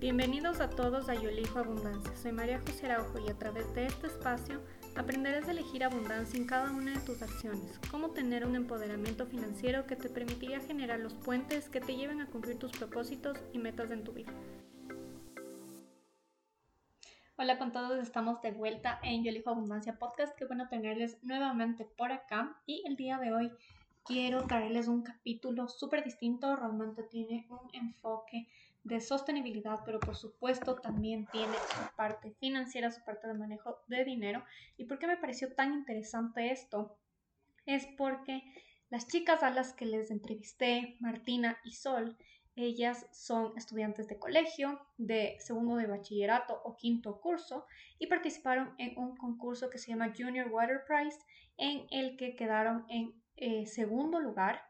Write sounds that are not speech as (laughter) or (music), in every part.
Bienvenidos a todos a Yo Elijo Abundancia. Soy María José Araujo y a través de este espacio aprenderás a elegir abundancia en cada una de tus acciones, cómo tener un empoderamiento financiero que te permitiría generar los puentes que te lleven a cumplir tus propósitos y metas en tu vida. Hola con todos, estamos de vuelta en Yo Elijo Abundancia Podcast. Qué bueno tenerles nuevamente por acá y el día de hoy quiero traerles un capítulo súper distinto. Realmente tiene un enfoque de sostenibilidad, pero por supuesto también tiene su parte financiera, su parte de manejo de dinero. ¿Y por qué me pareció tan interesante esto? Es porque las chicas a las que les entrevisté, Martina y Sol, ellas son estudiantes de colegio, de segundo de bachillerato o quinto curso y participaron en un concurso que se llama Junior Water Prize en el que quedaron en eh, segundo lugar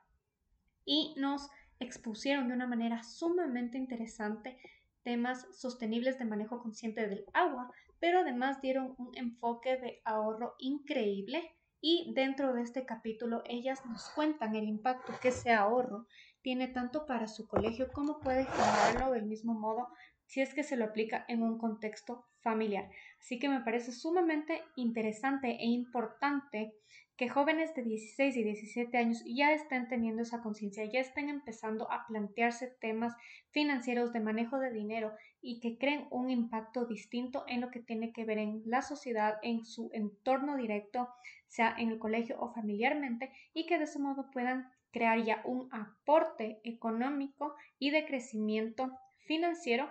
y nos expusieron de una manera sumamente interesante temas sostenibles de manejo consciente del agua, pero además dieron un enfoque de ahorro increíble y dentro de este capítulo ellas nos cuentan el impacto que ese ahorro tiene tanto para su colegio como puede generarlo del mismo modo si es que se lo aplica en un contexto familiar. Así que me parece sumamente interesante e importante que jóvenes de 16 y 17 años ya estén teniendo esa conciencia, ya estén empezando a plantearse temas financieros de manejo de dinero y que creen un impacto distinto en lo que tiene que ver en la sociedad, en su entorno directo, sea en el colegio o familiarmente, y que de ese modo puedan crear ya un aporte económico y de crecimiento financiero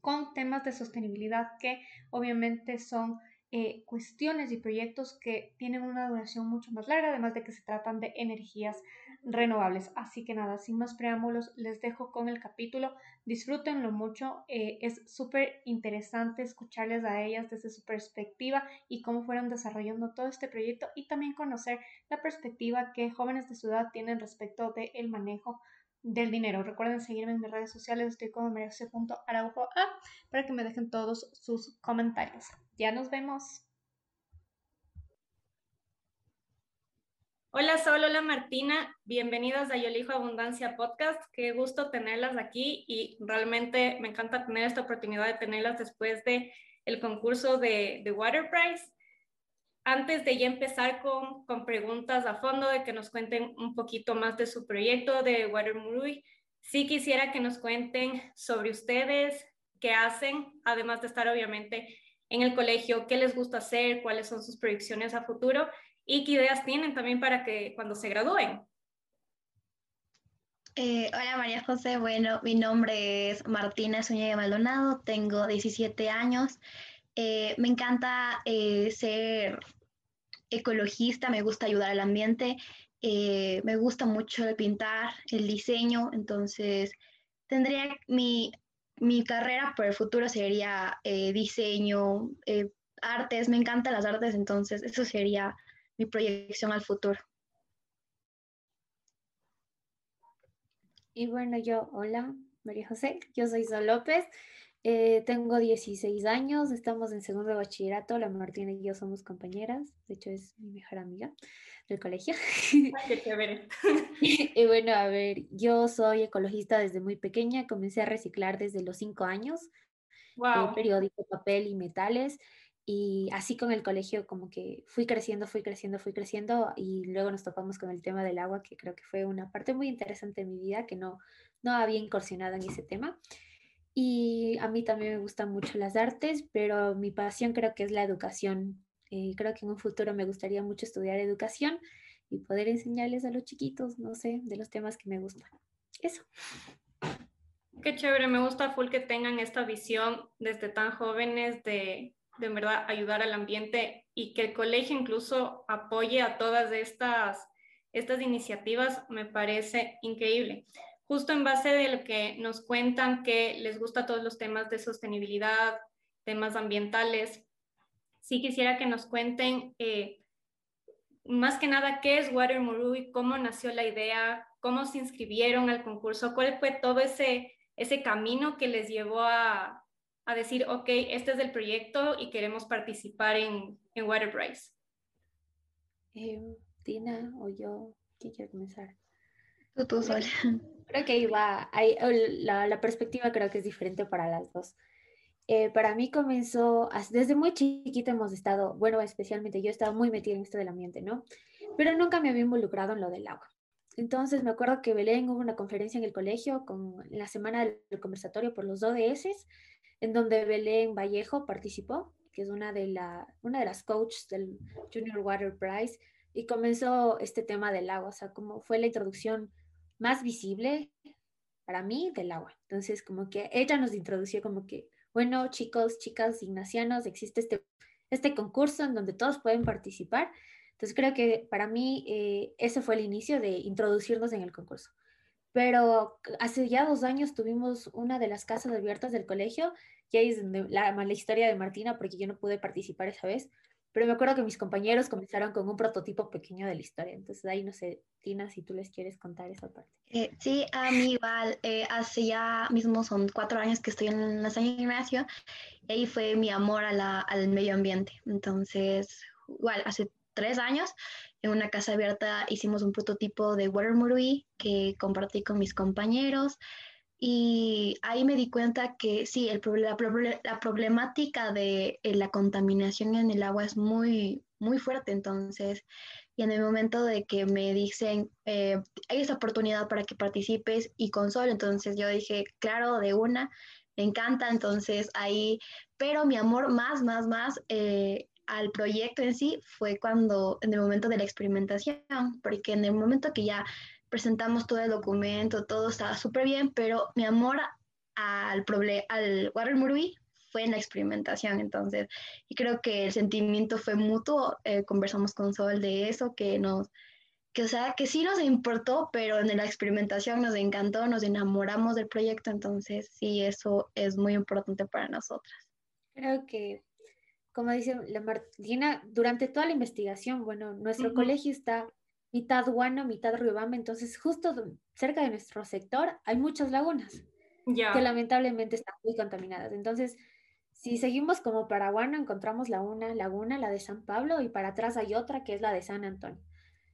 con temas de sostenibilidad que obviamente son eh, cuestiones y proyectos que tienen una duración mucho más larga, además de que se tratan de energías renovables. Así que nada, sin más preámbulos, les dejo con el capítulo. Disfrútenlo mucho. Eh, es súper interesante escucharles a ellas desde su perspectiva y cómo fueron desarrollando todo este proyecto y también conocer la perspectiva que jóvenes de ciudad tienen respecto del manejo del dinero. Recuerden seguirme en mis redes sociales, estoy como merece.araujoa para que me dejen todos sus comentarios. Ya nos vemos. Hola Sol, hola Martina, bienvenidas a Yo Elijo Abundancia Podcast. Qué gusto tenerlas aquí y realmente me encanta tener esta oportunidad de tenerlas después de el concurso de, de Water Prize antes de ya empezar con, con, preguntas a fondo, de que nos cuenten un poquito más de su proyecto de Watermurui, sí quisiera que nos cuenten sobre ustedes, qué hacen, además de estar obviamente en el colegio, qué les gusta hacer, cuáles son sus proyecciones a futuro y qué ideas tienen también para que cuando se gradúen. Eh, hola María José, bueno, mi nombre es Martina Zúñiga Maldonado, tengo 17 años. Eh, me encanta eh, ser ecologista, me gusta ayudar al ambiente, eh, me gusta mucho el pintar, el diseño, entonces tendría mi, mi carrera por el futuro sería diseño, artes, me encantan las artes, entonces eso sería mi proyección al futuro. Y bueno, yo, hola, María José, yo soy Sol López, eh, tengo 16 años, estamos en segundo de bachillerato, la Martina y yo somos compañeras, de hecho es mi mejor amiga del colegio. qué chévere. (laughs) y bueno, a ver, yo soy ecologista desde muy pequeña, comencé a reciclar desde los 5 años, wow. Eh, periódico, papel y metales, y así con el colegio como que fui creciendo, fui creciendo, fui creciendo y luego nos topamos con el tema del agua, que creo que fue una parte muy interesante de mi vida, que no, no había incursionado en ese tema. Y a mí también me gustan mucho las artes, pero mi pasión creo que es la educación. Eh, creo que en un futuro me gustaría mucho estudiar educación y poder enseñarles a los chiquitos, no sé, de los temas que me gustan. Eso. Qué chévere, me gusta full que tengan esta visión desde tan jóvenes de, de verdad ayudar al ambiente y que el colegio incluso apoye a todas estas, estas iniciativas, me parece increíble justo en base de lo que nos cuentan que les gusta todos los temas de sostenibilidad, temas ambientales, sí quisiera que nos cuenten eh, más que nada qué es Water y cómo nació la idea, cómo se inscribieron al concurso, cuál fue todo ese, ese camino que les llevó a, a decir, ok, este es el proyecto y queremos participar en, en Water Prize. Eh, Tina o yo, ¿quién quiere comenzar? Tú, tú, Sol. (laughs) Creo que ahí va, ahí, la, la, perspectiva creo que es diferente para las dos. Eh, para mí comenzó, desde muy chiquita hemos estado, bueno, especialmente yo estaba muy metida en esto del ambiente, ¿no? Pero nunca me había involucrado en lo del agua. Entonces me acuerdo que Belén hubo una conferencia en el colegio con la semana del conversatorio por los ODS, en donde Belén Vallejo participó, que es una de, la, una de las coaches del Junior Water Prize, y comenzó este tema del agua, o sea, como fue la introducción más visible para mí del agua. Entonces, como que ella nos introdució como que, bueno, chicos, chicas, ignacianos, existe este, este concurso en donde todos pueden participar. Entonces, creo que para mí eh, ese fue el inicio de introducirnos en el concurso. Pero hace ya dos años tuvimos una de las casas abiertas del colegio, y ahí es la, la historia de Martina, porque yo no pude participar esa vez, pero me acuerdo que mis compañeros comenzaron con un prototipo pequeño de la historia. Entonces, ahí no sé, Tina, si tú les quieres contar esa parte. Eh, sí, a mí igual, eh, hace ya mismo son cuatro años que estoy en la San Ignacio, y ahí fue mi amor a la, al medio ambiente. Entonces, igual, hace tres años, en una casa abierta hicimos un prototipo de Water Murui que compartí con mis compañeros. Y ahí me di cuenta que sí, el, la, la problemática de eh, la contaminación en el agua es muy, muy fuerte. Entonces, y en el momento de que me dicen, eh, hay esta oportunidad para que participes y con Sol, entonces yo dije, claro, de una, me encanta. Entonces ahí, pero mi amor más, más, más eh, al proyecto en sí fue cuando, en el momento de la experimentación, porque en el momento que ya presentamos todo el documento, todo estaba súper bien, pero mi amor al, al Water Murui fue en la experimentación, entonces, y creo que el sentimiento fue mutuo, eh, conversamos con Sol de eso, que nos, que o sea, que sí nos importó, pero en la experimentación nos encantó, nos enamoramos del proyecto, entonces sí, eso es muy importante para nosotras. Creo que, como dice la Martina, durante toda la investigación, bueno, nuestro colegio está mitad Guano, mitad Riobamba, entonces justo cerca de nuestro sector hay muchas lagunas que lamentablemente están muy contaminadas. Entonces, si seguimos como para Guano, encontramos la una laguna, la de San Pablo, y para atrás hay otra que es la de San Antonio.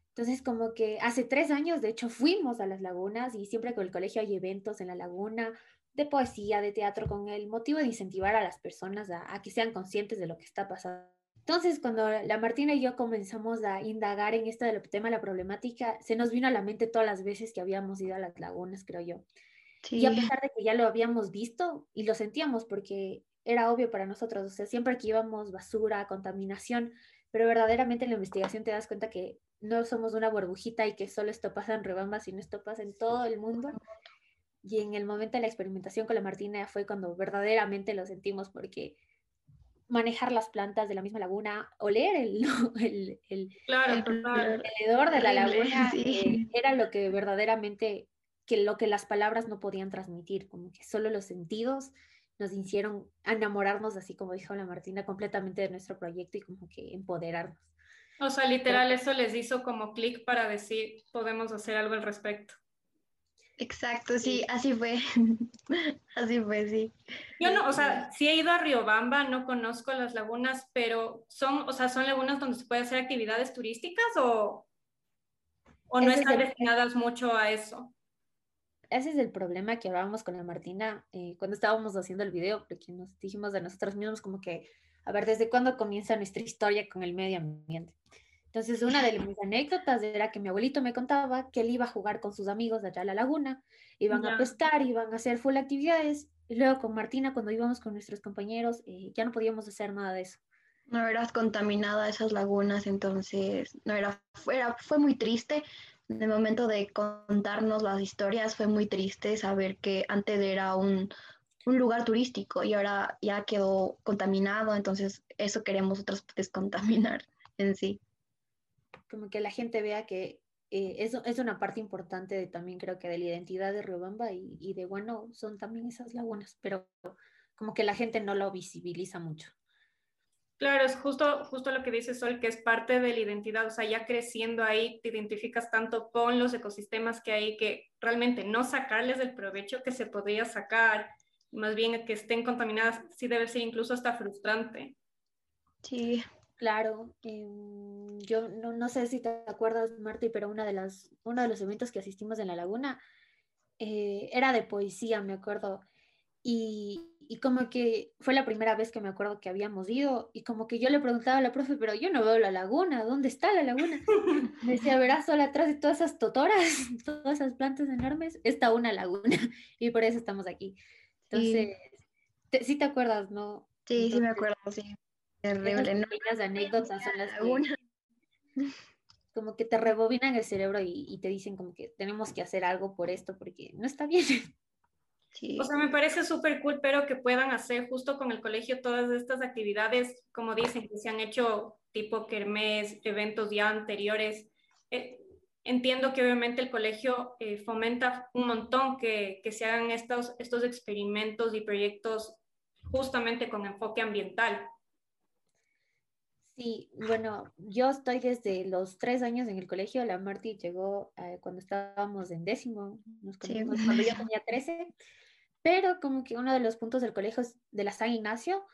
Entonces, como que hace tres años, de hecho, fuimos a las lagunas y siempre con el colegio hay eventos en la laguna de poesía, de teatro, con el motivo de incentivar a las personas a que sean conscientes de lo que está pasando entonces, cuando la Martina y yo comenzamos a indagar en este tema de la problemática, se nos vino a la mente todas las veces que habíamos ido a las lagunas, creo yo. Y a pesar de que ya lo habíamos visto y lo sentíamos porque era obvio para nosotros, o sea, siempre que íbamos basura, contaminación, pero verdaderamente en la investigación te das cuenta que no somos una burbujita y que solo esto pasa en Rebamba, sino esto pasa en todo el mundo. Y en el momento de la experimentación con la Martina fue cuando verdaderamente lo sentimos porque manejar las plantas de la misma laguna, oler el, (laughs) el, el, alrededor de la laguna, (laughs) eh, era lo que verdaderamente, que lo que las palabras no podían transmitir, como que solo los sentidos nos hicieron enamorarnos, así como dijo la Martina, completamente de nuestro proyecto y como que empoderarnos. O sea, literal, eso les hizo como clic para decir, podemos hacer algo al respecto. Exacto, sí, así fue. (laughs) así fue, sí. Yo no, o sea, sí he ido a Riobamba, no conozco las lagunas, pero son, o sea, son lagunas donde se puede hacer actividades turísticas o, o no están destinadas mucho a eso. Ese es el problema que hablábamos con la Martina eh, cuando estábamos haciendo el video, porque nos dijimos de nosotros mismos como que, a ver, ¿desde cuándo comienza nuestra historia con el medio ambiente? Entonces, una de mis anécdotas era que mi abuelito me contaba que él iba a jugar con sus amigos allá a la laguna, iban a pescar, iban a hacer full actividades, y luego con Martina, cuando íbamos con nuestros compañeros, eh, ya no podíamos hacer nada de eso. No eras contaminada esas lagunas, entonces no era, fue, fue muy triste. En el momento de contarnos las historias fue muy triste saber que antes era un, un lugar turístico y ahora ya quedó contaminado, entonces eso queremos nosotros descontaminar en sí como que la gente vea que eh, eso es una parte importante de, también creo que de la identidad de Riobamba y, y de bueno, son también esas lagunas, pero como que la gente no lo visibiliza mucho. Claro, es justo, justo lo que dice Sol, que es parte de la identidad, o sea, ya creciendo ahí te identificas tanto con los ecosistemas que hay que realmente no sacarles el provecho que se podría sacar, más bien que estén contaminadas, sí debe ser incluso hasta frustrante. Sí, Claro, em, yo no, sé si te acuerdas, Marty, pero una de las, uno de los eventos que asistimos en la laguna eh, era de poesía, me acuerdo. Y, y, como que fue la primera vez que me acuerdo que habíamos ido y como que yo le preguntaba a la profe, pero yo no veo la laguna, ¿dónde está la laguna? (laughs) Me decía, verás, solo atrás de todas esas totoras, (laughs) todas esas plantas enormes, está una laguna (laughs) y por eso estamos aquí. Entonces, sí te acuerdas, ¿no? Sí, sí me acuerdo, sí. Terrible, ¿no? Las anécdotas son las que, (laughs) como que te rebobinan el cerebro y, te dicen como que tenemos que hacer algo por esto porque no está bien. (laughs) O sea, me parece súper cool, pero que puedan hacer justo con el colegio todas estas actividades, como dicen, que se han hecho tipo kermés, eventos ya anteriores. Eh, entiendo que obviamente el colegio eh, fomenta un montón que, que, se hagan estos, estos experimentos y proyectos justamente con enfoque ambiental. Sí, bueno, yo estoy desde los tres años en el colegio. La Marty llegó eh, cuando estábamos en décimo, nos cuando yo tenía 13. Pero como que uno de los puntos del colegio de la San Ignacio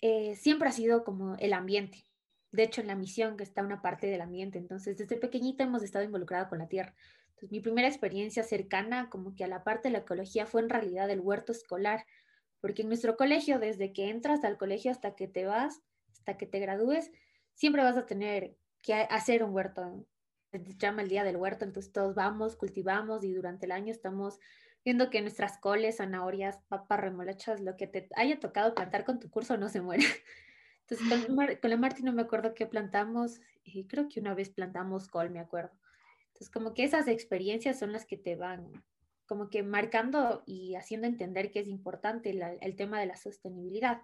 eh, siempre ha sido como el ambiente. De hecho, en la misión que está una parte del ambiente. Entonces, desde pequeñita hemos estado involucrada con la tierra. Entonces, mi primera experiencia cercana como que a la parte de la ecología fue en realidad el huerto escolar. Porque en nuestro colegio, desde que entras al colegio hasta que te vas, hasta que te gradúes, siempre vas a tener que hacer un huerto. Se llama el Día del Huerto, entonces todos vamos, cultivamos y durante el año estamos viendo que nuestras coles, zanahorias, papas, remolachas, lo que te haya tocado plantar con tu curso no se muere. (laughs) Entonces con, con la Marti no me acuerdo qué plantamos, y creo que una vez plantamos col, me acuerdo. Entonces como que esas experiencias son las que te van como que marcando y haciendo entender que es importante el tema de la sostenibilidad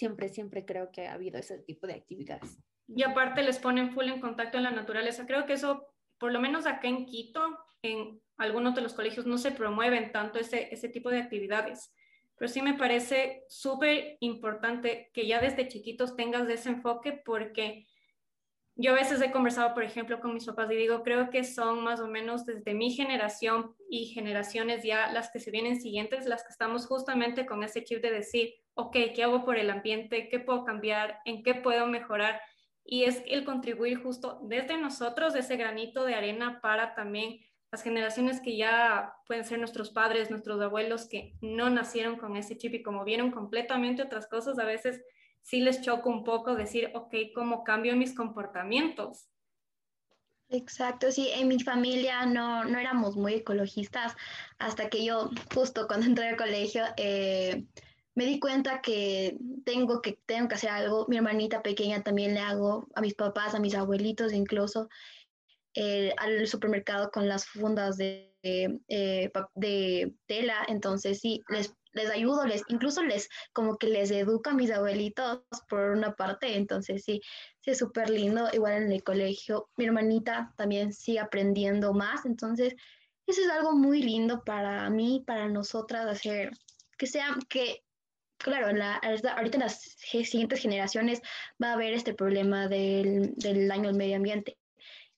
siempre, siempre creo que ha habido ese tipo de actividades. Y aparte les ponen full en contacto en la naturaleza. Creo que eso, por lo menos acá en Quito, en algunos de los colegios no se promueven tanto ese, ese tipo de actividades. Pero sí me parece súper importante que ya desde chiquitos tengas ese enfoque porque yo a veces he conversado, por ejemplo, con mis papás y digo, creo que son más o menos desde mi generación y generaciones ya las que se vienen siguientes, las que estamos justamente con ese chip de decir, ok, ¿qué hago por el ambiente? ¿Qué puedo cambiar? ¿En qué puedo mejorar? Y es el contribuir justo desde nosotros, ese granito de arena para también las generaciones que ya pueden ser nuestros padres, nuestros abuelos, que no nacieron con ese chip y como vieron completamente otras cosas, a veces sí les choca un poco decir, ok, ¿cómo cambio mis comportamientos? Exacto, sí, en mi familia no, no éramos muy ecologistas hasta que yo, justo cuando entré al colegio, eh, me di cuenta que tengo, que tengo que hacer algo. Mi hermanita pequeña también le hago a mis papás, a mis abuelitos incluso, eh, al supermercado con las fundas de, eh, de tela. Entonces sí, les les ayudo, les, incluso les, como que les educo a mis abuelitos por una parte, entonces sí, sí es súper lindo, igual en el colegio, mi hermanita también sigue aprendiendo más, entonces eso es algo muy lindo para mí, para nosotras, hacer que sea, que claro, la, ahorita en las siguientes generaciones va a haber este problema del, del daño al medio ambiente.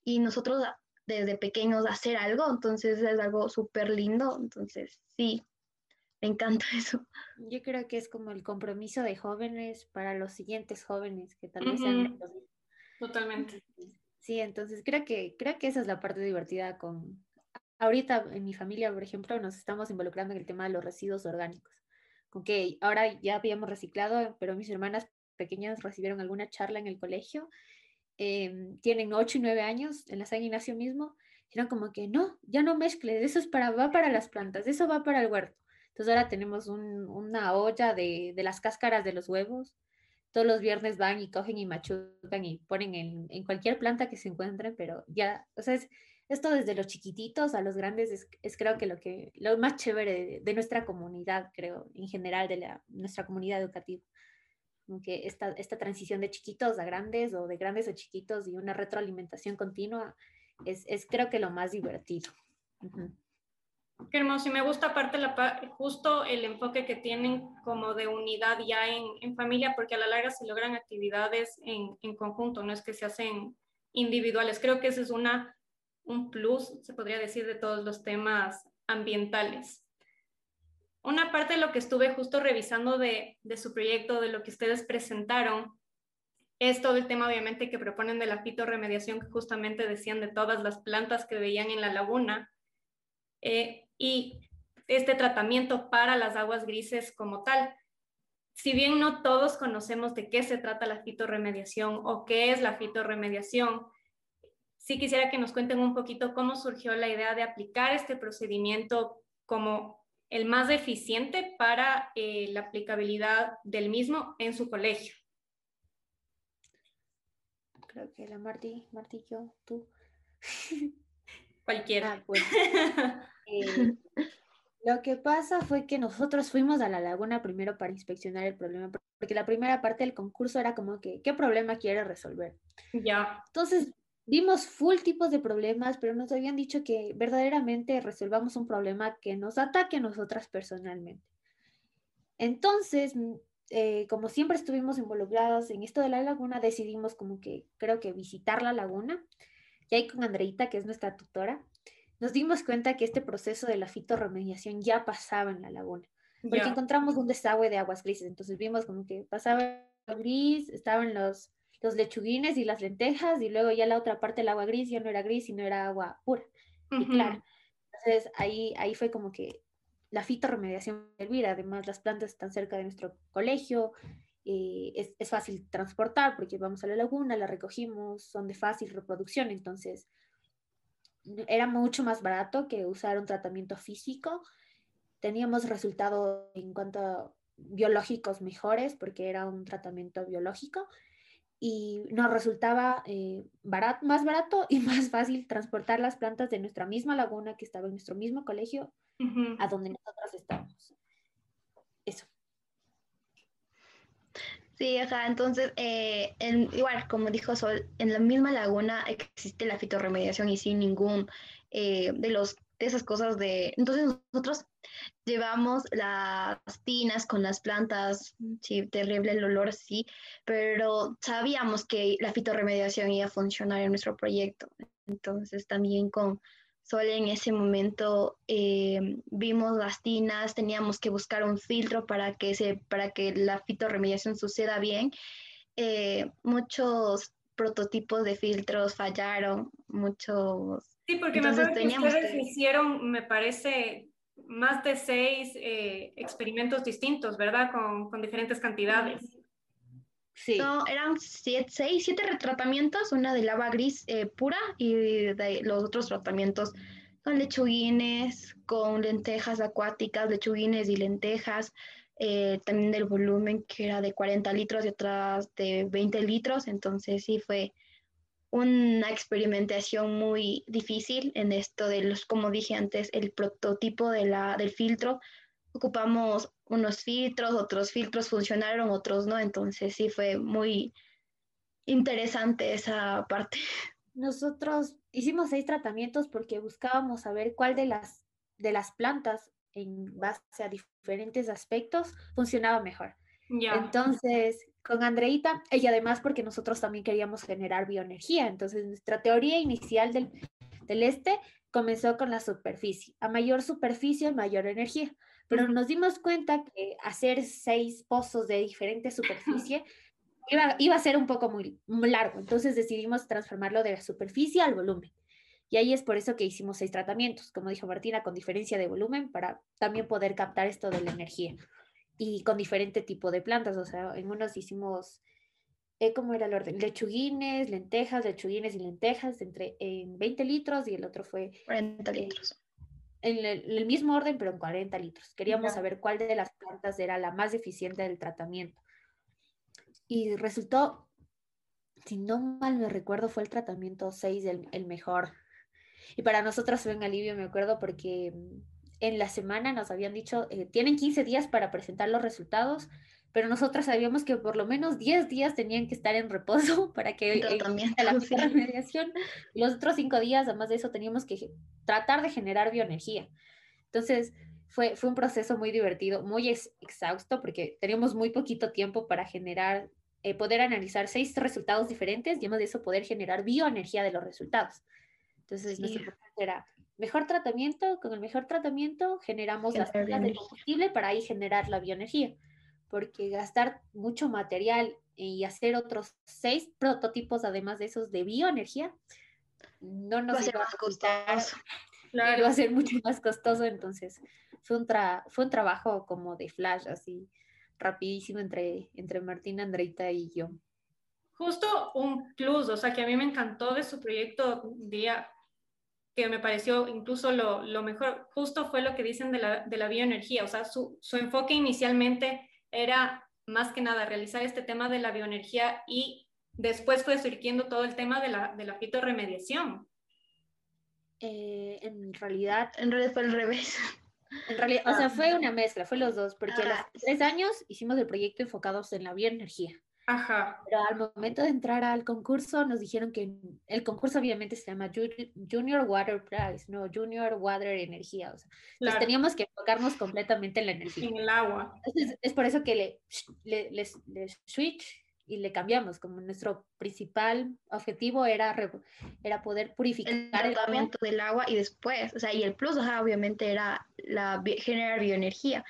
Y nosotros desde pequeños hacer algo, entonces es algo súper lindo. Entonces, sí, me encanta (laughs) eso. Yo creo que es como el compromiso de jóvenes para los siguientes jóvenes que tal vez sean Totalmente. Sí, entonces creo que, creo que esa es la parte divertida con... Ahorita en mi familia, por ejemplo, nos estamos involucrando en el tema de los residuos orgánicos. Con que ahora ya habíamos reciclado, pero mis hermanas pequeñas recibieron alguna charla en el colegio. Em, tienen 8 y 9 años en la San Ignacio mismo. Eran como que no, ya no mezcle, eso es para, va para las plantas, eso va para el huerto. Entonces ahora tenemos una olla de, las cáscaras de los huevos. Todos los viernes van y cogen y machucan y ponen en, cualquier planta que se encuentren, pero ya, o sea, es, esto desde los chiquititos a los grandes es, creo que lo, que lo más chévere de, nuestra comunidad, creo, en general, de la, nuestra comunidad educativa. Aunque esta, esta transición de chiquitos a grandes o de grandes a chiquitos y una retroalimentación continua es, es creo que lo más divertido. Qué hermoso, y me gusta aparte la, justo el enfoque que tienen como de unidad ya en, en familia, porque a la larga se logran actividades en, en, conjunto, no es que se hacen individuales. Creo que ese es una, un plus, se podría decir, de todos los temas ambientales. Una parte de lo que estuve justo revisando de, de su proyecto, de lo que ustedes presentaron, es todo el tema obviamente que proponen de la fitorremediación que justamente decían de todas las plantas que veían en la laguna eh, y este tratamiento para las aguas grises como tal. Si bien no todos conocemos de qué se trata la fitorremediación o qué es la fitorremediación, sí quisiera que nos cuenten un poquito cómo surgió la idea de aplicar este procedimiento como el más eficiente para eh, la aplicabilidad del mismo en su colegio. Creo que la Martí, Martí, yo, tú. (laughs) Cualquiera. Ah, pues, (laughs) eh, lo que pasa fue que nosotros fuimos a la laguna primero para inspeccionar el problema, porque la primera parte del concurso era como que, ¿qué problema quiere resolver? Ya. Entonces, vimos full tipos de problemas, pero nos habían dicho que verdaderamente resolvamos un problema que nos ataque a nosotras personalmente. Entonces, mm, eh, como siempre estuvimos involucrados en esto de la laguna, decidimos como que creo que visitar la laguna. Y ahí con Andreita, que es nuestra tutora, nos dimos cuenta que este proceso de la fitorremediación ya pasaba en la laguna, porque encontramos un desagüe de aguas grises, entonces vimos como que pasaba gris, estaban los, los lechuguines y las lentejas, y luego ya la otra parte del agua gris ya no era gris, sino era agua pura y clara. Entonces ahí, ahí fue como que la fitorremediación servir, además las plantas están cerca de nuestro colegio, eh, es, es, fácil transportar porque vamos a la laguna, la recogimos, son de fácil reproducción, entonces era mucho más barato que usar un tratamiento físico. Teníamos resultados en cuanto a biológicos mejores porque era un tratamiento biológico y nos resultaba eh, más barato y (laughs) más fácil transportar las plantas de nuestra misma laguna que estaba en nuestro mismo colegio a donde nosotros estábamos. Eso. Sí, ajá, entonces, eh, igual, como dijo Sol, en la misma laguna existe la fitorremediación y sin ningún eh, de los de esas cosas de... Entonces nosotros llevamos las tinas con las plantas, sí, terrible el olor, sí, pero sabíamos que la fitorremediación iba a funcionar en nuestro proyecto. Entonces también con Solo en ese momento eh, vimos las tinas, teníamos que buscar un filtro para que, se, para que la fitorremediación suceda bien. Eh, muchos prototipos de filtros fallaron, muchos... Sí, porque me acuerdo que ustedes hicieron, me parece, más de seis eh, experimentos distintos, ¿verdad? Con, con diferentes cantidades. Sí. eran siete, seis, siete retratamientos, una de lava gris eh, pura y de los otros tratamientos con lechuguines, con lentejas acuáticas, lechuguines y lentejas, eh, también del volumen que era de 40 litros y otras de 20 litros, entonces sí fue una experimentación muy difícil en esto de los, como dije antes, el prototipo de la, del filtro. Ocupamos unos filtros, otros filtros funcionaron, otros no, entonces sí fue muy interesante esa parte. Nosotros hicimos seis tratamientos porque buscábamos saber cuál de las, de las plantas en base a diferentes aspectos funcionaba mejor. Entonces, con Andreita, y además porque nosotros también queríamos generar bioenergía, entonces nuestra teoría inicial del, del este comenzó con la superficie. A mayor superficie, mayor energía pero nos dimos cuenta que hacer seis pozos de diferente superficie (laughs) iba, iba, a ser un poco muy, largo, entonces decidimos transformarlo de la superficie al volumen. Y ahí es por eso que hicimos seis tratamientos, como dijo Martina, con diferencia de volumen para también poder captar esto de la energía. Y con diferente tipo de plantas, o sea, en unos hicimos, eh, ¿cómo era el orden? Lechuguines, lentejas, lechuguines y lentejas entre en 20 litros y el otro fue... 40 litros en el, mismo orden, pero en 40 litros. Queríamos saber cuál de las plantas era la más eficiente del tratamiento. Y resultó, si no mal me recuerdo, fue el tratamiento 6 el, el mejor. Y para nosotros fue un alivio, me acuerdo, porque en la semana nos habían dicho, eh, tienen 15 días para presentar los resultados pero nosotras sabíamos que por lo menos 10 días tenían que estar en reposo (laughs) para que la (laughs) remediación. Y los otros 5 días, además de eso, teníamos que tratar de generar bioenergía. Entonces, fue, fue un proceso muy divertido, muy exhausto, porque teníamos muy poquito tiempo para generar, eh, poder analizar seis resultados diferentes y además de eso poder generar bioenergía de los resultados. Entonces, nuestro proceso era mejor tratamiento, con el mejor tratamiento generamos las pilas de combustible para ahí generar la bioenergía porque gastar mucho material y hacer otros seis prototipos, además de esos de bioenergía, no nos va a ser más costoso. (laughs) Claro. Va a ser mucho más costoso, entonces fue un, fue un trabajo como de flash, así rapidísimo entre, entre Martina, Andreita y yo. Justo un plus, o sea, que a mí me encantó de su proyecto, día que me pareció incluso lo, lo, mejor, justo fue lo que dicen de la, de la bioenergía, o sea, su, su enfoque inicialmente era más que nada realizar este tema de la bioenergía y después fue surgiendo todo el tema de la, de la fitorremediación. Eh, en realidad... En realidad fue al revés. (laughs) En realidad, o sea, fue una mezcla, fue los dos, porque a los ah. tres años hicimos el proyecto enfocados en la bioenergía. Ajá. Pero al momento de entrar al concurso nos dijeron que el concurso obviamente se llama Junior Water Prize, no Junior Water Energía. O sea, entonces teníamos que enfocarnos completamente en la energía. En el agua. es por eso que le, le, le, switch y le cambiamos, como nuestro principal objetivo era, era poder purificar el tratamiento del agua y después, o sea, y el plus, obviamente era la generar bioenergía.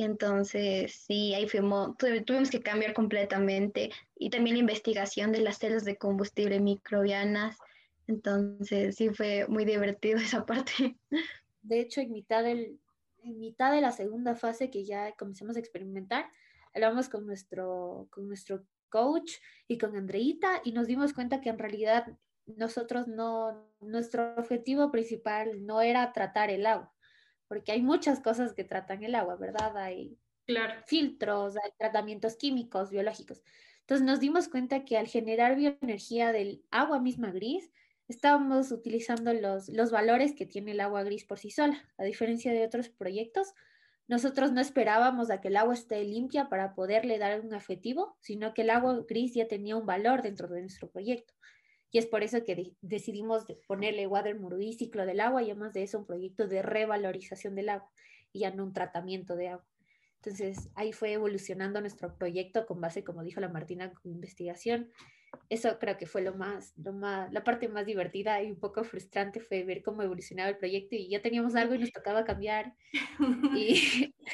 Y entonces, sí, ahí fuimos, tuvimos que cambiar completamente. Y también la investigación de las celdas de combustible microbianas. Entonces, sí, fue muy divertido (laughs) esa parte. De hecho, en mitad, del, en mitad de la segunda fase que ya comenzamos a experimentar, hablamos con nuestro, con nuestro coach y con Andreita y nos dimos cuenta que en realidad nosotros no, nuestro objetivo principal no era tratar el agua, porque hay muchas cosas que tratan el agua, ¿verdad? Hay filtros, hay tratamientos químicos, biológicos. Entonces nos dimos cuenta que al generar bioenergía del agua misma gris, estábamos utilizando los, los valores que tiene el agua gris por sí sola, a diferencia de otros proyectos. Nosotros no esperábamos a que el agua esté limpia para poderle dar un efectivo, sino que el agua gris ya tenía un valor dentro de nuestro proyecto. Y es por eso que decidimos ponerle water y ciclo del agua, y además de eso un proyecto de revalorización del agua y ya no un tratamiento de agua. Entonces ahí fue evolucionando nuestro proyecto con base, como dijo la Martina, con investigación. Eso creo que fue lo más, lo más, la parte más divertida y un poco frustrante fue ver cómo evolucionaba el proyecto y ya teníamos algo y nos tocaba cambiar. Y... (laughs)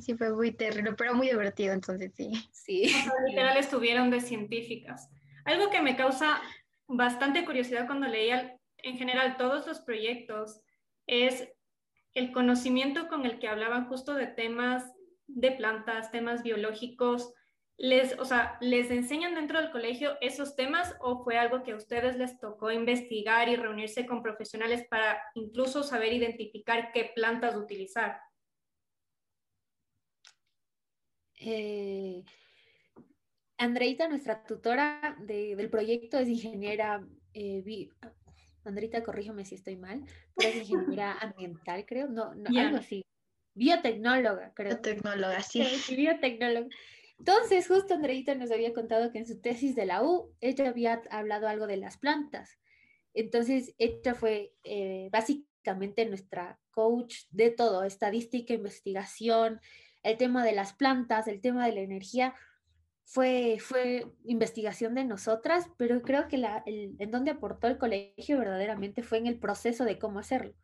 Sí, fue muy terrible, pero muy divertido, entonces sí. Sí. literal estuvieron de científicas. Algo que me causa bastante curiosidad cuando leía en general todos los proyectos es el conocimiento con el que hablaban justo de temas de plantas, temas biológicos. Les, o sea, ¿les enseñan dentro del colegio esos temas o fue algo que a ustedes les tocó investigar y reunirse con profesionales para incluso saber identificar qué plantas utilizar? Eh, Andreita, nuestra tutora del proyecto, es ingeniera, eh, Andreita, corrígeme si estoy mal, pero es ingeniera (laughs) ambiental, creo, no, no algo así. Biotecnóloga, creo. Biotecnóloga, sí. sí. Biotecnóloga. Entonces, justo Andreita nos había contado que en su tesis de la U, ella había hablado algo de las plantas. Entonces, ella fue eh, básicamente nuestra coach de todo, estadística, investigación, el tema de las plantas, el tema de la energía, fue, fue investigación de nosotras, pero creo que la, el, en donde aportó el colegio verdaderamente fue en el proceso de cómo hacerlo,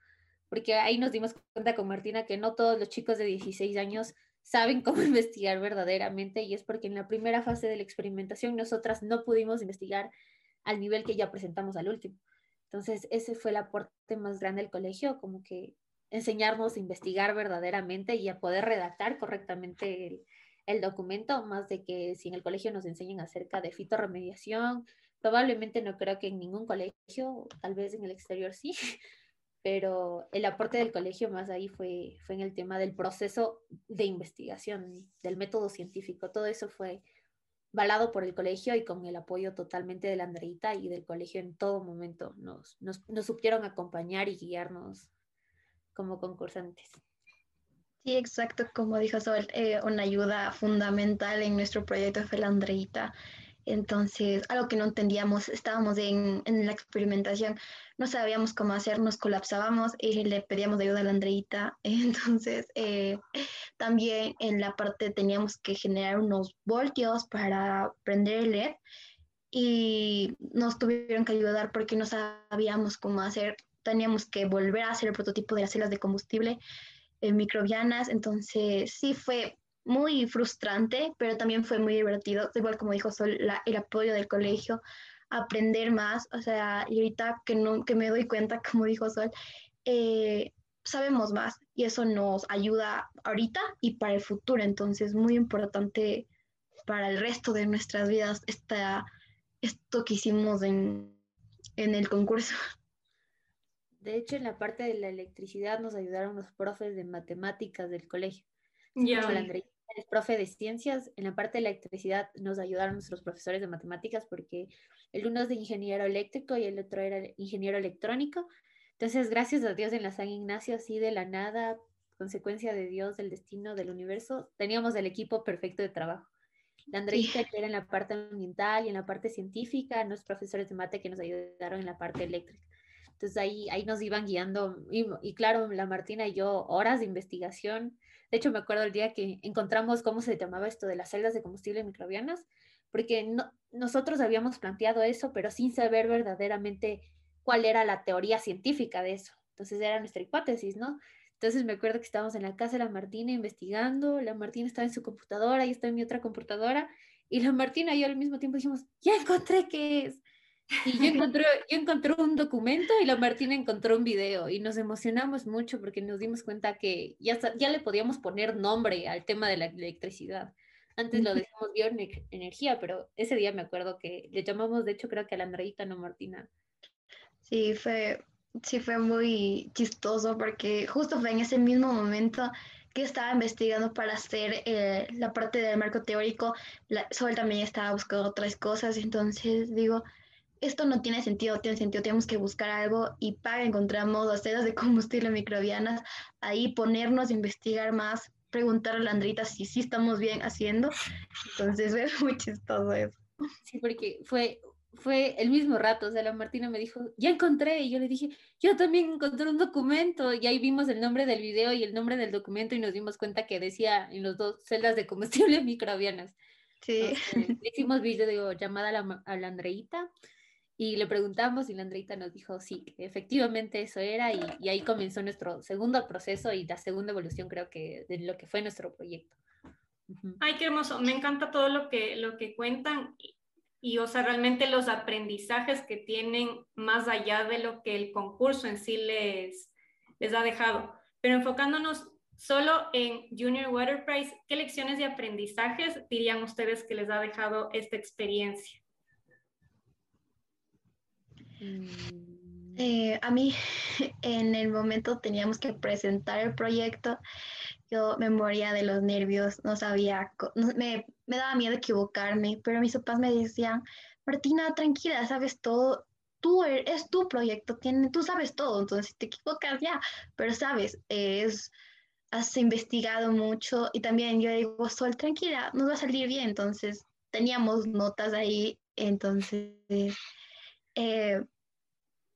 porque ahí nos dimos cuenta con Martina que no todos los chicos de 16 años saben cómo (laughs) investigar verdaderamente y es porque en la primera fase de la experimentación nosotras no pudimos investigar al nivel que ya presentamos al último. Entonces, ese fue el aporte más grande del colegio, como que enseñarnos a investigar verdaderamente y a poder redactar correctamente el, el documento, más de que si en el colegio nos enseñan acerca de fitorremediación, probablemente no creo que en ningún colegio, tal vez en el exterior sí, (laughs) pero el aporte del colegio más ahí fue, fue en el tema del proceso de investigación, del método científico, todo eso fue valado por el colegio y con el apoyo totalmente de la Andreita y del colegio en todo momento nos, nos, nos supieron acompañar y guiarnos como concursantes. Sí, exacto, como dijo Sol, eh, una ayuda fundamental en nuestro proyecto fue la Andreita. Entonces, algo que no entendíamos, estábamos en, en, la experimentación, no sabíamos cómo hacer, nos colapsábamos y le pedíamos ayuda a la Andreita. (laughs) Entonces, eh, también en la parte teníamos que generar unos voltios para prender el LED y nos tuvieron que ayudar porque no sabíamos cómo hacer, teníamos que volver a hacer el prototipo de las celdas de combustible eh, microbianas, entonces sí fue muy frustrante, pero también fue muy divertido, igual como dijo Sol, el apoyo del colegio, aprender más, o sea, y ahorita que, no, que me doy cuenta, (laughs) como dijo Sol, eh, sabemos más y eso nos ayuda ahorita y para el futuro, entonces muy importante para el resto de nuestras vidas esta, esto que hicimos en, en el concurso. (laughs) De hecho, en la parte de la electricidad nos ayudaron los profes de matemáticas del colegio. Ya. el profe de ciencias, en la parte de electricidad nos ayudaron nuestros profesores de matemáticas porque el uno es de ingeniero eléctrico y el otro era ingeniero electrónico. Entonces, gracias a Dios en la San Ignacio, así de la nada, consecuencia de Dios, del destino, del universo, teníamos el equipo perfecto de trabajo. La Andreita, que era en la parte ambiental y en la parte científica, los profesores de mate que nos ayudaron en la parte eléctrica. Entonces ahí, ahí nos iban guiando y, claro, la Martina y yo, horas de investigación. De hecho, me acuerdo el día que encontramos cómo se llamaba esto de las celdas de combustible microbianas, porque no, nosotros habíamos planteado eso, pero sin saber verdaderamente cuál era la teoría científica de eso. Entonces era nuestra hipótesis, ¿no? Entonces me acuerdo que estábamos en la casa de la Martina investigando, la Martina estaba en su computadora, y estaba en mi otra computadora, y la Martina y yo al mismo tiempo dijimos, ya encontré qué es. Y yo encontré, yo encontré un documento y la Martina encontró un video y nos emocionamos mucho porque nos dimos cuenta que ya, ya le podíamos poner nombre al tema de la electricidad. Antes lo decíamos bioenergía, pero ese día me acuerdo que le llamamos, de hecho creo que a la Andreita, no Martina. Sí, fue, sí fue muy chistoso porque justo fue en ese mismo momento que estaba investigando para hacer eh, la parte del marco teórico, la, Sol también estaba buscando otras cosas, entonces digo, esto no tiene sentido, tiene sentido, tenemos que buscar algo y para encontramos las celdas de combustible microbianas, ahí ponernos a investigar más, preguntar a la Andrita si sí estamos bien haciendo, entonces (laughs) fue muy chistoso eso. Sí, porque fue fue el mismo rato, o sea, la Martina me dijo, ya encontré, y yo le dije, yo también encontré un documento, y ahí vimos el nombre del video y el nombre del documento y nos dimos cuenta que decía en los dos celdas de combustible (laughs) microbianas. Sí. hicimos video llamada a la, a la Andreita y le preguntamos y la Andreita nos dijo, sí, efectivamente eso era, y, y ahí comenzó nuestro segundo proceso y la segunda evolución creo que de lo que fue nuestro proyecto. Ay, qué hermoso. Me encanta todo lo que, lo que cuentan y, o sea, realmente los aprendizajes que tienen más allá de lo que el concurso en sí les, les ha dejado. Pero enfocándonos solo en Junior Water Prize, ¿qué lecciones de aprendizajes dirían ustedes que les ha dejado esta experiencia? Eh, a mí (laughs) en el momento teníamos que presentar el proyecto yo me moría de los nervios, no sabía, me, me daba miedo equivocarme, pero mis papás me decían, Martina, tranquila, sabes todo, tú er, es tu proyecto, tiene, tú sabes todo, entonces si te equivocas ya, pero sabes, es, has investigado mucho y también yo digo, Sol, tranquila, nos va a salir bien, entonces teníamos notas ahí, entonces eh,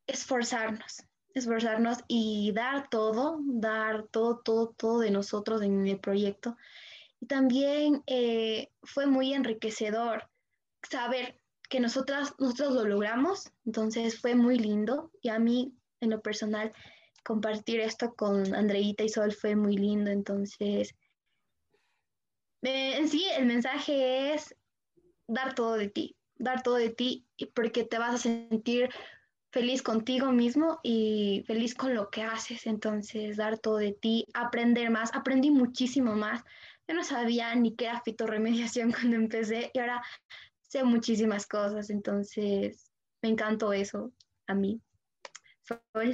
esforzarnos, esforzarnos y dar todo, dar todo, todo, todo de nosotros en el proyecto. Y también eh, fue muy enriquecedor saber que nosotras, nosotros lo logramos, entonces fue muy lindo y a mí en lo personal compartir esto con Andreita y Sol fue muy lindo, entonces en sí el mensaje es dar todo de ti, dar todo de ti porque te vas a sentir feliz contigo mismo y feliz con lo que haces. Entonces, dar todo de ti, aprender más. Aprendí muchísimo más. Yo no sabía ni qué era fitorremediación (laughs) cuando empecé y ahora sé muchísimas cosas. Entonces, me encantó eso a mí. (laughs)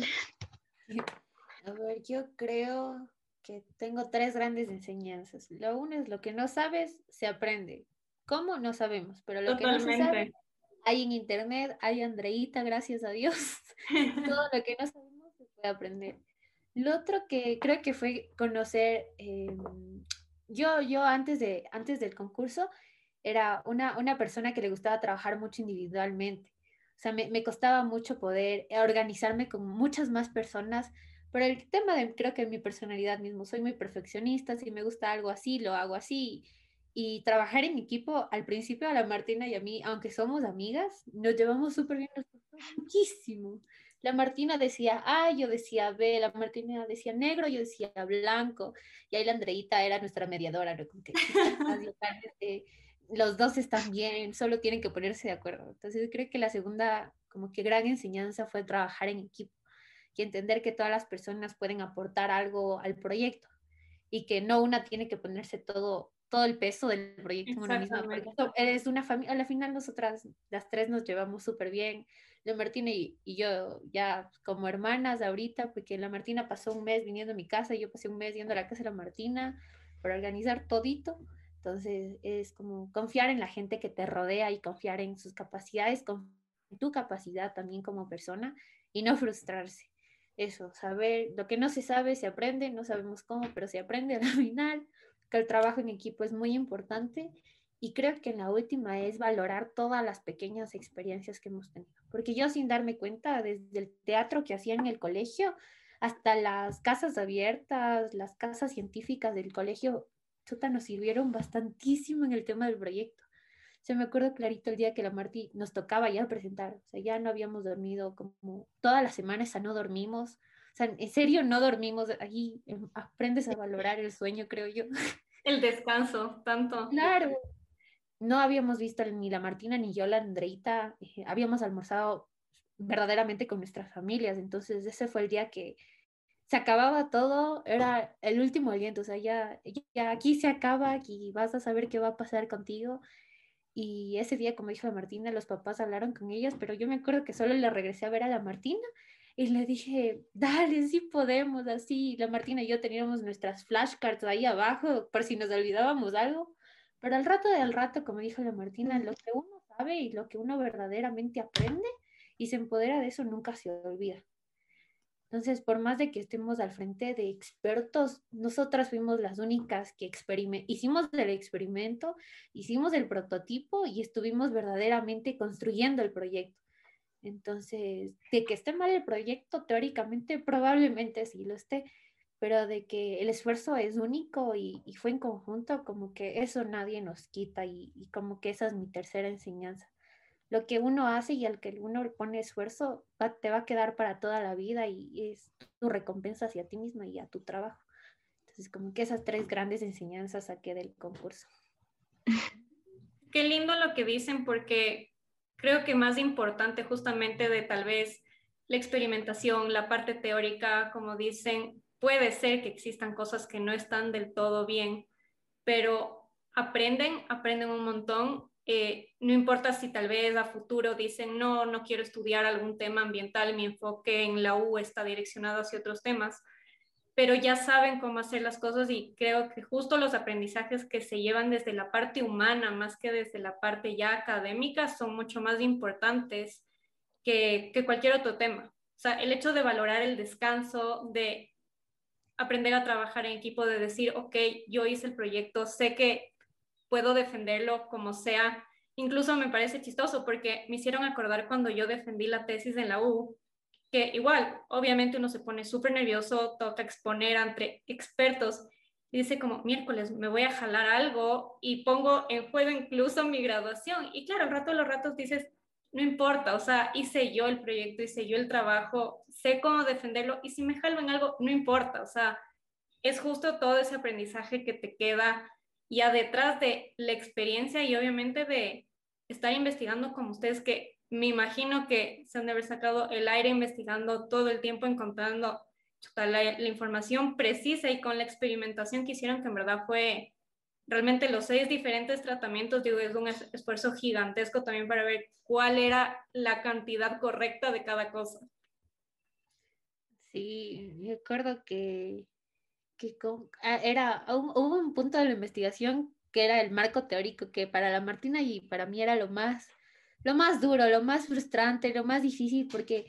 A ver, yo creo que tengo tres grandes enseñanzas. Lo uno es lo que no sabes, se aprende. ¿Cómo? No sabemos, pero lo que no se sabe, hay en internet, hay Andreita, gracias a Dios. (laughs) Todo lo que no sabemos se puede aprender. Lo otro que creo que fue conocer, em, yo, yo antes, de, antes del concurso era una, una persona que le gustaba trabajar mucho individualmente. O sea, me, me costaba mucho poder organizarme con muchas más personas, pero el tema de, creo que mi personalidad mismo, soy muy perfeccionista, si me gusta algo así, lo hago así y trabajar en equipo, al principio a la Martina y a mí, aunque somos amigas, nos llevamos súper bien, muchísimo. La Martina decía A, yo decía B, la Martina decía negro, yo decía blanco, y ahí la Andreita era nuestra mediadora, ¿no? Como que, (laughs) los dos están bien, solo tienen que ponerse de acuerdo. Entonces creo que la segunda, como que gran enseñanza fue trabajar en equipo y entender que todas las personas pueden aportar algo al proyecto y que no una tiene que ponerse todo todo el peso del proyecto en una misma. Es una familia, al final nosotras las tres nos llevamos súper bien. La Martina y, y, yo ya como hermanas ahorita, porque la Martina pasó un mes viniendo a mi casa y yo pasé un mes yendo a la casa de la Martina para organizar todito. Entonces es como confiar en la gente que te rodea y confiar en sus capacidades, con tu capacidad también como persona y no frustrarse. Eso, saber lo que no se sabe se aprende, no sabemos cómo, pero se aprende al (laughs) final, que el trabajo en equipo es muy importante y creo que en la última es valorar todas las pequeñas experiencias que hemos tenido, porque yo sin darme cuenta, desde el teatro que hacía en el colegio hasta las casas abiertas, las casas científicas del colegio, nos sirvieron bastantísimo en el tema del proyecto. Se me acuerdo clarito el día que la Marti nos tocaba ya presentar, o sea, ya no habíamos dormido como toda la semana, esa no dormimos, o sea, en serio no dormimos, ahí em, aprendes a valorar el sueño, creo yo. (laughs) El descanso, tanto. Claro, no habíamos visto ni la Martina ni yo la Andreita, eh, habíamos almorzado verdaderamente con nuestras familias, entonces ese fue el día que se acababa todo, era el último aliento, o sea, ya, ya aquí se acaba, aquí vas a saber qué va a pasar contigo. Y ese día, como dijo la Martina, los papás hablaron con ellas, pero yo me acuerdo que solo le regresé a ver a la Martina y le dije, dale, sí podemos, así. La Martina y yo teníamos nuestras flashcards ahí abajo por si nos olvidábamos algo. Pero al rato del rato, como dijo la Martina, lo que uno sabe y lo que uno verdaderamente aprende y se empodera de eso nunca se olvida. Entonces, por más de que estemos al frente de expertos, nosotras fuimos las únicas que hicimos el experimento, hicimos el prototipo y estuvimos verdaderamente construyendo el proyecto. Entonces, de que esté mal el proyecto, teóricamente probablemente sí lo esté, pero de que el esfuerzo es único y, fue en conjunto, como que eso nadie nos quita y, y como que esa es mi tercera enseñanza lo que uno hace y al que uno pone esfuerzo te va a quedar para toda la vida y es tu recompensa hacia ti misma y a tu trabajo. Entonces, como que esas tres grandes enseñanzas saqué del concurso. (laughs) Qué lindo lo que dicen porque creo que más importante justamente de tal vez la experimentación, la parte teórica, como dicen, puede ser que existan cosas que no están del todo bien, pero aprenden, aprenden un montón eh, no importa si tal vez a futuro dicen, no, no quiero estudiar algún tema ambiental, mi enfoque en la U está direccionado hacia otros temas, pero ya saben cómo hacer las cosas y creo que justo los aprendizajes que se llevan desde la parte humana más que desde la parte ya académica son mucho más importantes que, cualquier otro tema. O sea, el hecho de valorar el descanso, de aprender a trabajar en equipo, de decir, ok, yo hice el proyecto, sé que puedo defenderlo como sea. Incluso me parece chistoso porque me hicieron acordar cuando yo defendí la tesis en la U, que igual, obviamente uno se pone súper nervioso, toca exponer ante expertos y dice como, miércoles, me voy a jalar algo y pongo en juego incluso mi graduación. Y claro, al rato los ratos dices, no importa, o sea, hice yo el proyecto, hice yo el trabajo, sé cómo defenderlo y si me jalo en algo, no importa, o sea, es justo todo ese aprendizaje que te queda ya detrás de la experiencia y obviamente de estar investigando como ustedes que me imagino que se han de haber sacado el aire investigando todo el tiempo, encontrando la, la, información precisa y con la experimentación que hicieron, que en verdad fue realmente los seis diferentes tratamientos, digo, es un esfuerzo gigantesco también para ver cuál era la cantidad correcta de cada cosa. Sí, me acuerdo que que ah, era, hubo un punto de la investigación que era el marco teórico, que para la Martina y para mí era lo más, lo más duro, lo más frustrante, lo más difícil, porque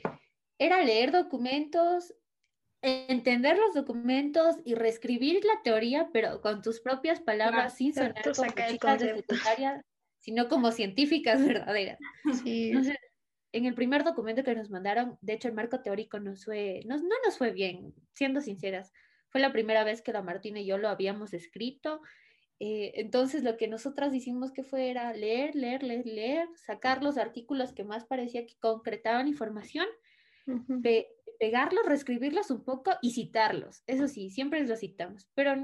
era leer documentos, entender los documentos y reescribir la teoría, pero con tus propias palabras, sin sonar como chicas de secundaria, sino como científicas (laughs) verdaderas. Sí. en el primer documento que nos mandaron, de hecho el marco teórico nos fue, no nos fue bien, siendo sinceras. Fue la primera vez que la Martina y yo lo habíamos escrito. Eh, entonces lo que nosotras hicimos que fue era leer, leer, leer, leer, sacar los artículos que más parecía que concretaban información pegarlos, reescribirlos un poco y citarlos. Eso sí, siempre los citamos, pero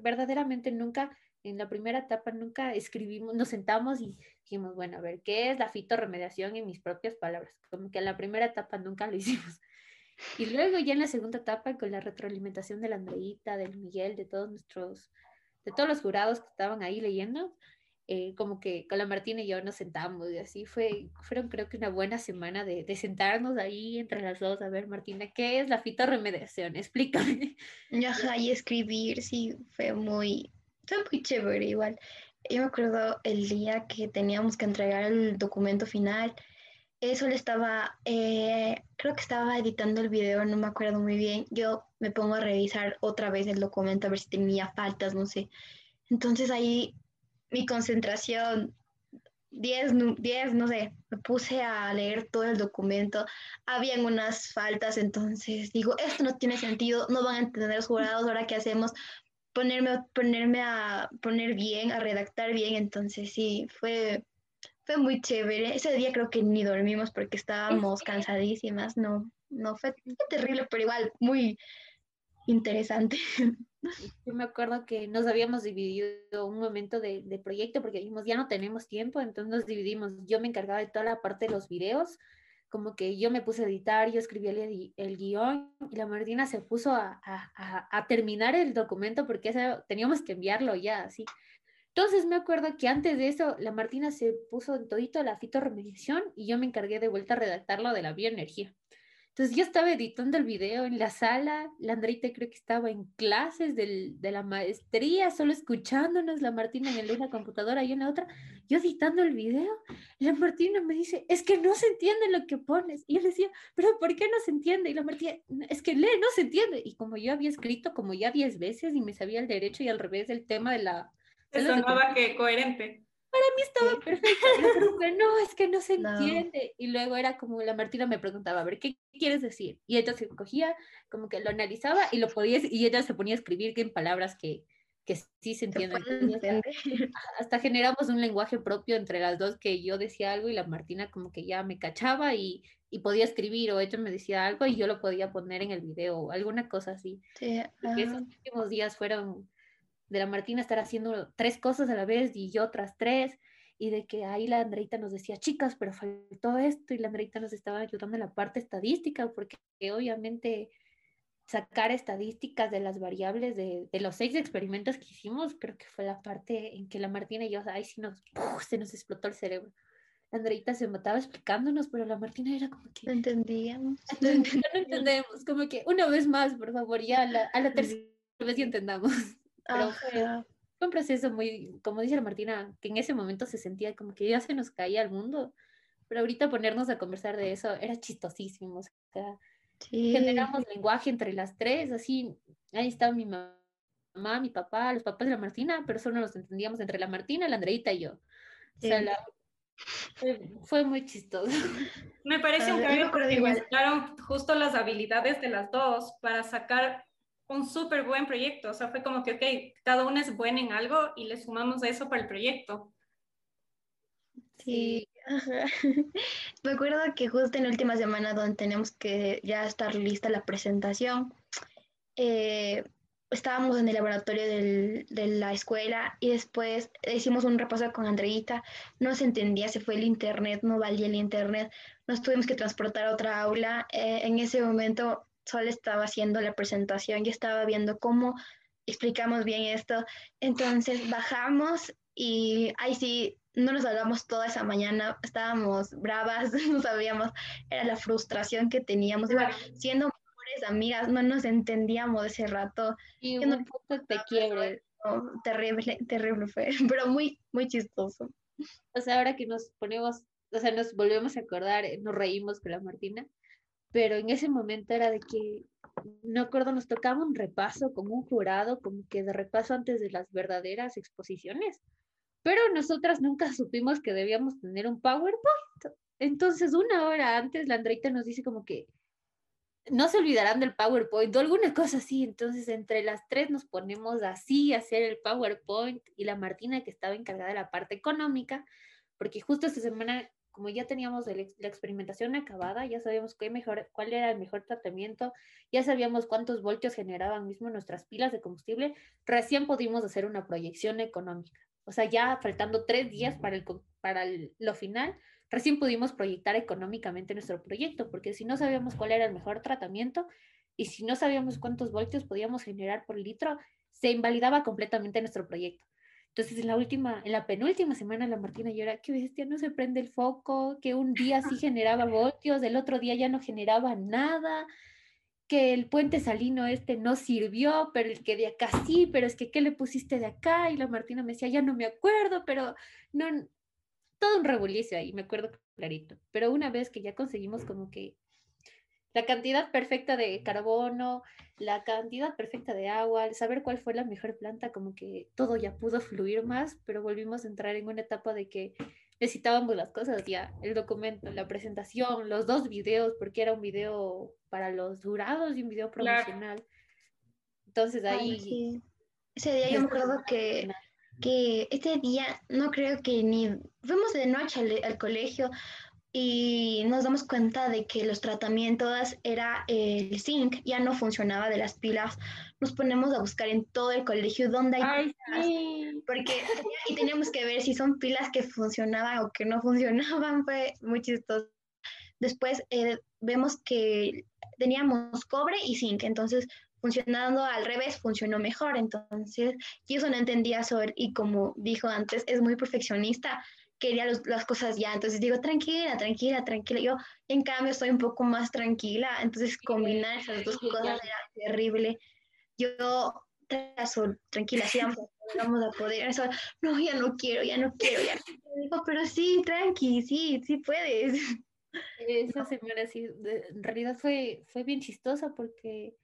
verdaderamente nunca, en la primera etapa, nunca escribimos, nos sentamos y dijimos, bueno, a ver, ¿qué es la fitorremediación en mis propias palabras? Como que en la primera etapa nunca lo hicimos. Y luego ya en la segunda etapa, con la retroalimentación de la Andreita, del Miguel, de todos nuestros, de todos los jurados que estaban ahí leyendo, eh, como que con la Martina y yo nos sentamos y así fue, fueron creo que una buena semana de, de, sentarnos ahí entre las dos, a ver Martina, ¿qué es la fitorremediación? Explícame. (laughs) Ajá, y escribir, sí, fue muy, fue muy chévere igual. Yo me acuerdo el día que teníamos que entregar el documento final, eso le estaba, eh, creo que estaba editando el video, no me acuerdo muy bien, yo me pongo a revisar otra vez el documento a ver si tenía faltas, no sé. Entonces ahí mi concentración, 10, 10, no sé, me puse a leer todo el documento, habían unas faltas, entonces digo, esto no tiene sentido, no van a entender los jurados, ahora qué hacemos, ponerme, ponerme a poner bien, a redactar bien, entonces sí, fue, fue muy chévere. Ese día creo que ni dormimos porque estábamos cansadísimas, no, no, fue, fue terrible, pero igual muy interesante. (laughs) Yo me acuerdo que nos habíamos dividido un momento de, de, proyecto porque dijimos, ya no tenemos tiempo, entonces nos dividimos. Yo me encargaba de toda la parte de los videos, como que yo me puse a editar, yo escribí el, el guion y la Martina se puso a, a, a, terminar el documento porque teníamos que enviarlo ya, así. Entonces me acuerdo que antes de eso, la Martina se puso en todito la fitorremediación y yo me encargué de vuelta a redactarlo de la bioenergía. Entonces yo estaba editando el video en la sala, la Andreita creo que estaba en clases del, de la maestría, solo escuchándonos, la Martina en la computadora y en la otra, yo editando el video, la Martina me dice, es que no se entiende lo que pones. Y yo le decía, pero ¿por qué no se entiende? Y la Martina, es que lee, no se entiende. Y como yo había escrito como ya diez veces y me sabía el derecho y al revés del tema de la... Eso sonaba que coherente para mí estaba perfecto. Pero no, es que no se (laughs) entiende. Y luego era como la Martina me preguntaba, a ver, ¿qué quieres decir? Y ella se cogía, como que lo analizaba y lo podía, y ella se ponía a escribir en palabras que, que sí se entienden. (laughs) Hasta, generamos un lenguaje propio entre las dos, que yo decía algo y la Martina como que ya me cachaba y, y podía escribir, o ella me decía algo y yo lo podía poner en el video, o alguna cosa así. Sí, esos últimos días fueron de la Martina estar haciendo tres cosas a la vez y yo otras tres, y de que ahí la Andreita nos decía, chicas, pero faltó esto, y la Andreita nos estaba ayudando en la parte estadística, porque obviamente sacar estadísticas de las variables de, de, los seis experimentos que hicimos, creo que fue la parte en que la Martina y yo, ahí sí nos, se nos explotó el cerebro. La Andreita se mataba explicándonos, pero la Martina era como que... No entendíamos. (laughs) No, entendemos, como que una vez más, por favor, ya a la, a la tercera vez y entendamos. Pero fue, un proceso muy, como dice la Martina, que en ese momento se sentía como que ya se nos caía el mundo, pero ahorita ponernos a conversar de eso era chistosísimo. O sea, generamos lenguaje entre las tres, así, ahí estaba mi mamá, mi papá, los papás de la Martina, pero solo nos entendíamos entre la Martina, la Andreita y yo. O sea, fue, muy chistoso. Me parece un cambio porque mezclaron justo las habilidades de las dos para sacar un súper buen proyecto. O sea, fue como que, ok, cada una es buena en algo y le sumamos eso para el proyecto. Sí, (laughs) me acuerdo que justo en la última semana donde tenemos que ya estar lista la presentación, eh, estábamos en el laboratorio de la escuela y después hicimos un repaso con Andreita, no se entendía, se fue el internet, no valía el internet, nos tuvimos que transportar a otra aula. Eh, en ese momento solo estaba haciendo la presentación y estaba viendo cómo explicamos bien esto. Entonces bajamos y ahí sí, no nos hablamos toda esa mañana, estábamos bravas, (laughs) no sabíamos, era la frustración que teníamos. siendo mejores amigas, no nos entendíamos ese rato. Y un punto te quiebre. terrible, terrible fue, (laughs) pero muy, muy chistoso. O sea, ahora que nos ponemos, o sea, nos volvemos a acordar, nos reímos con la Martina, pero en ese momento era de que, no acuerdo, nos tocaba un repaso con un jurado, como que de repaso antes de las verdaderas exposiciones, pero nosotras nunca supimos que debíamos tener un PowerPoint. Entonces, una hora antes, la Andreita nos dice como que no se olvidarán del PowerPoint o alguna cosa así. Entonces, entre las tres nos ponemos así a hacer el PowerPoint y la Martina, que estaba encargada de la parte económica, porque justo esta semana como ya teníamos la experimentación acabada, ya sabíamos qué mejor, cuál era el mejor tratamiento, ya sabíamos cuántos voltios generaban mismo nuestras pilas de combustible, recién pudimos hacer una proyección económica. O sea, ya faltando tres días para, el, para lo final, recién pudimos proyectar económicamente nuestro proyecto, porque si no sabíamos cuál era el mejor tratamiento y si no sabíamos cuántos voltios podíamos generar por litro, se invalidaba completamente nuestro proyecto. Entonces, en la última, en la penúltima semana, la Martina llora, que bestia, no se prende el foco, que un día sí (laughs) generaba voltios, el otro día ya no generaba nada, que el puente salino este no sirvió, pero el que de acá sí, pero es que ¿qué le pusiste de acá? Y la Martina me decía, ya no me acuerdo, pero no, todo un rebulicio ahí, me acuerdo clarito. Pero una vez que ya conseguimos como que la cantidad perfecta de carbono, la cantidad perfecta de agua, saber cuál fue la mejor planta, como que todo ya pudo fluir más, pero volvimos a entrar en una etapa de que necesitábamos las cosas ya, el documento, la presentación, los dos videos, porque era un video para los jurados y un video promocional. Entonces ahí... Ese día yo me acuerdo que, que este día no creo que ni fuimos de noche al, al colegio y nos damos cuenta de que los tratamientos era el zinc, ya no funcionaba de las pilas. Nos ponemos a buscar en todo el colegio dónde hay pilas, porque y teníamos que ver si son pilas que funcionaban o que no funcionaban, fue muy chistoso. Después eh, vemos que teníamos cobre y zinc, entonces funcionando al revés funcionó mejor, entonces, y eso no entendía sobre, y como dijo antes, es muy perfeccionista, quería las cosas ya. Entonces digo, tranquila, tranquila, tranquila. Yo, en cambio, estoy un poco más tranquila. Entonces, combinar esas dos cosas era terrible. Yo, tranquila, sí, vamos, a poder. Eso, no, ya no quiero, ya no quiero, ya Digo, pero sí, tranqui, sí, sí puedes. Esa semana sí, en realidad fue, fue bien chistosa porque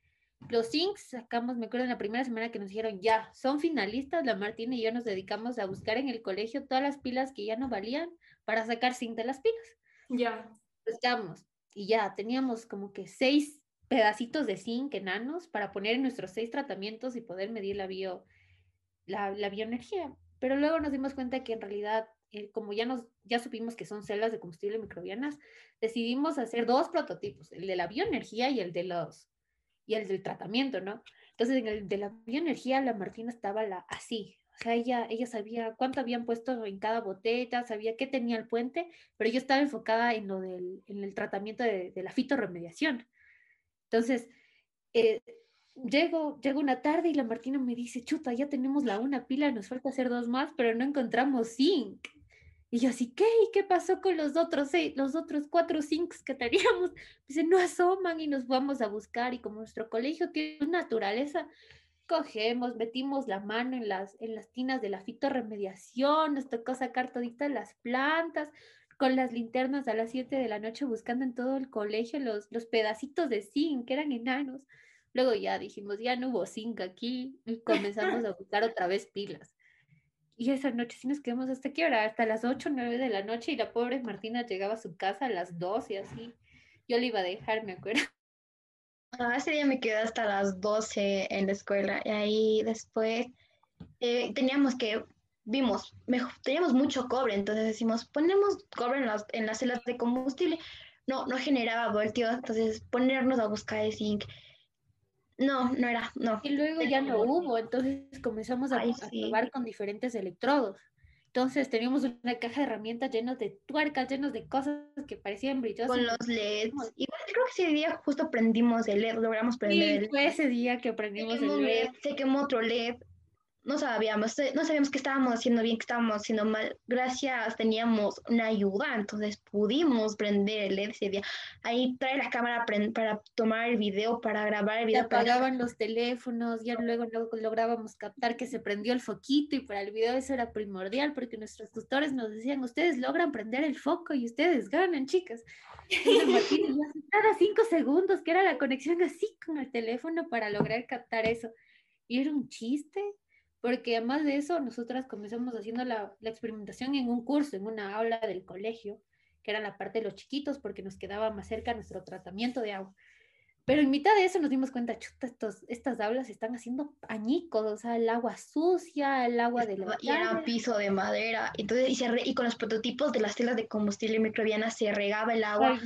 los Zincs sacamos, me acuerdo en la primera semana que nos dijeron, ya, son finalistas, la Martina y yo nos dedicamos a buscar en el colegio todas las pilas que ya no valían para sacar zinc de las pilas. Ya. Buscamos y ya, teníamos como que seis pedacitos de zinc enanos para poner en nuestros seis tratamientos y poder medir la, bio, la, la bioenergía. Pero luego nos dimos cuenta que en realidad, eh, como ya, nos, ya supimos que son celdas de combustible microbianas, decidimos hacer dos prototipos, el de la bioenergía y el de los y el del tratamiento, ¿no? Entonces, en el de la bioenergía, la Martina estaba la, así, o sea, ella, ella sabía cuánto habían puesto en cada botella, sabía qué tenía el puente, pero yo estaba enfocada en lo del en el tratamiento de, de la fitorremediación. Entonces, eh, llego, llego una tarde y la Martina me dice, chuta, ya tenemos la una pila, nos falta hacer dos más, pero no encontramos zinc. Y yo así, ¿qué? ¿Y qué pasó con los otros seis, los otros cuatro zincs que (laughs) teníamos? Dice, no asoman y nos vamos a buscar. Y como nuestro colegio tiene naturaleza, cogemos, metimos la mano en las, en las tinas de la fitorremediación, nos tocó sacar toditas las plantas, con las linternas a las 7 de la noche buscando en todo el colegio los, los pedacitos de zinc, que eran enanos. Luego ya dijimos, ya no hubo zinc aquí y comenzamos (laughs) a buscar otra vez pilas. Y esa noche sí nos quedamos hasta qué hora, hasta las 8 o 9 de la noche y la pobre Martina llegaba a su casa a las 2 y así. Yo le iba a dejar, me acuerdo. Ah, ese día me quedé hasta las 12 en la escuela y ahí después eh, teníamos que, vimos, teníamos mucho cobre, entonces decimos, ponemos cobre en las, en las celdas de combustible. No, no generaba voltios, entonces ponernos a buscar el zinc no, no era, no. Y luego ya no hubo, entonces comenzamos a, probar con diferentes electrodos. Entonces teníamos una caja de herramientas llenas de tuercas, llenas de cosas que parecían brillosas. Con los LEDs. Igual creo que ese día justo prendimos el LED, logramos prender sí, fue ese día que prendimos el LED. Se quemó otro LED no sabíamos, eh, no sabíamos que estábamos haciendo bien, que estábamos haciendo mal. Gracias, teníamos una ayuda, entonces pudimos prender el LED ese día. Ahí trae la cámara para tomar el video, para grabar el video. apagaban los teléfonos, ya luego, luego lográbamos captar que se prendió el foquito y para el video eso era primordial porque nuestros tutores nos decían, ustedes logran prender el foco y ustedes ganan, chicas. (laughs) cada cinco segundos, que era la conexión así con el teléfono para lograr captar eso. Y era un chiste porque además de eso, nosotras comenzamos haciendo la, la, experimentación en un curso, en una aula del colegio, que era la parte de los chiquitos, porque nos quedaba más cerca nuestro tratamiento de agua. Pero en mitad de eso nos dimos cuenta, chuta, estos, estas aulas están haciendo añicos, o sea, el agua sucia, el agua de la... Y era un piso de madera, entonces, y, se y con los prototipos de las telas de combustible microbiana se regaba el agua.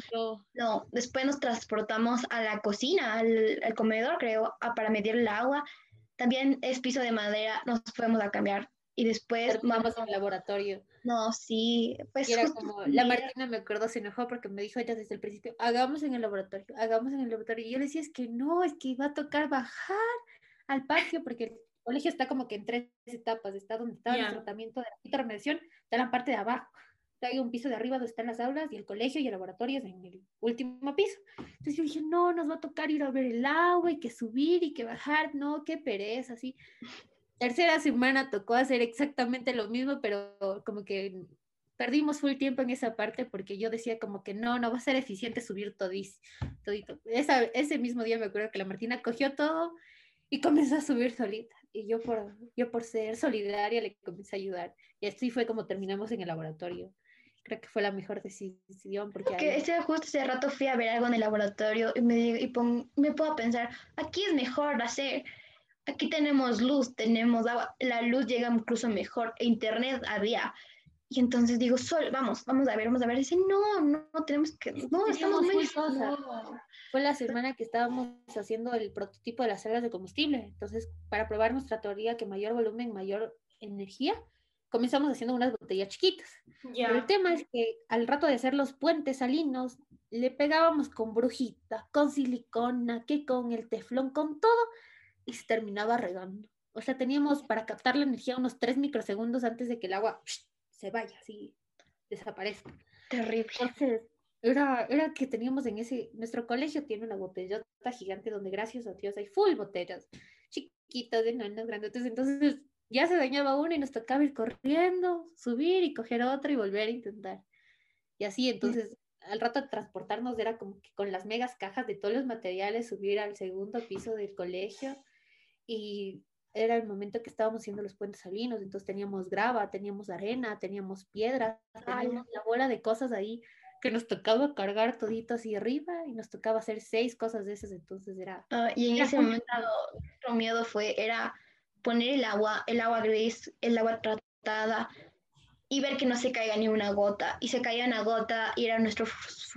no. después nos transportamos a la cocina, al, al comedor, creo, a, para medir el agua. También es piso de madera, nos fuimos a cambiar y después vamos al laboratorio. No, sí, pues. era como, la Martina me acuerdo, se enojó porque me dijo ella desde el principio, hagamos en el laboratorio, hagamos en el laboratorio. Y yo le decía, es que no, es que iba a tocar bajar al patio porque el colegio está como que en tres etapas, está donde está el tratamiento de la intervención, está la parte de abajo. Hay un piso de arriba donde están las aulas y el colegio y el laboratorio es en el último piso. Entonces yo dije, no, nos va a tocar ir a ver el agua y que subir y que bajar, no, qué pereza, así tercera semana tocó hacer exactamente lo mismo, pero como que perdimos full tiempo en esa parte porque yo decía como que no, no va a ser eficiente subir todis, todito. ese mismo día me acuerdo que la Martina cogió todo y comenzó a subir solita. Y yo por, yo por ser solidaria le comencé a ayudar. Y así fue como terminamos en el laboratorio. Creo que fue la mejor decisión. Porque ese, justo ese rato fui a ver algo en el laboratorio y me, y me puedo pensar, aquí es mejor hacer aquí tenemos luz, tenemos agua, la luz llega incluso mejor, e internet había. Y entonces digo, Sol, vamos, vamos a ver, vamos a ver. Dice, no, no, tenemos que, no, estamos muy... Fue la semana que estábamos haciendo el prototipo de las celdas de combustible. Entonces, para probar nuestra teoría que mayor volumen, mayor energía, comenzamos haciendo unas botellas chiquitas. Pero el tema es que al rato de hacer los puentes salinos, le pegábamos con brujita, con silicona, que con el teflón, con todo, y se terminaba regando. O sea, teníamos para captar la energía unos 3 microsegundos antes de que el agua se vaya, así desaparezca. Terrible. Entonces, era, era que teníamos en ese, nuestro colegio tiene una botellota gigante donde gracias a Dios hay full botellas, chiquitas, enanas, grandes. Entonces ya se dañaba una y nos tocaba ir corriendo, subir y coger otra y volver a intentar. Y así, entonces, al rato de transportarnos era como que con las megas cajas de todos los materiales subir al segundo piso del colegio y era el momento que estábamos haciendo los puentes salinos, entonces teníamos grava, teníamos arena, teníamos piedras, teníamos la bola de cosas ahí que nos tocaba cargar todito así arriba y nos tocaba hacer seis cosas de esas, entonces era... Ah, y en ese momento nuestro miedo fue, era poner el agua, el agua gris, el agua tratada y ver que no se caiga ni una gota. Y se caía una gota y era nuestro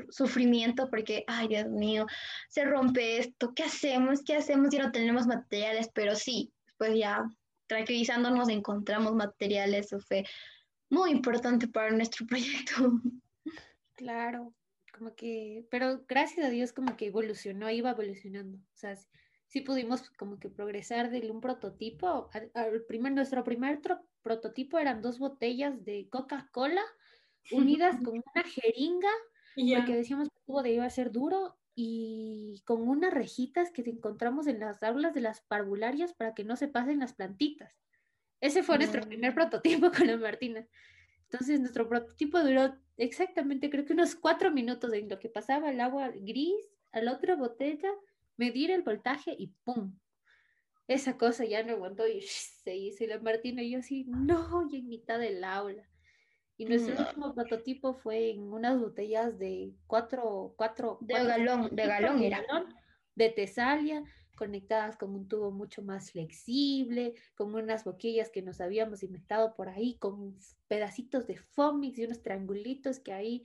sufrimiento porque, ay Dios mío, se rompe esto, ¿qué hacemos? ¿Qué hacemos? Ya no tenemos materiales, pero sí, pues ya tranquilizándonos encontramos materiales, eso fue muy importante para nuestro proyecto. Claro, como que, pero gracias a Dios como que evolucionó, iba evolucionando. O sea, sí pudimos como que progresar de un prototipo. Al, primer, nuestro primer prototipo eran dos botellas de Coca-Cola (laughs) unidas con una jeringa, porque decíamos que el tubo iba a ser duro, y con unas rejitas que encontramos en las aulas de las parvularias para que no se pasen las plantitas. Ese fue nuestro primer prototipo (laughs) con la Martina. Entonces, nuestro prototipo duró exactamente, creo que unos cuatro minutos en lo que pasaba el agua gris a la otra botella medir el voltaje y ¡pum! Esa cosa ya no aguantó y (laughs) se hizo. Y la Martina y yo así, no, y en mitad del aula. Y nuestro último prototipo fue en unas botellas de cuatro, cuatro, de galón, de galón era. de tesalia, conectadas con un tubo mucho más flexible, con unas boquillas que nos habíamos inventado por ahí, con pedacitos de fomix y unos triangulitos que ahí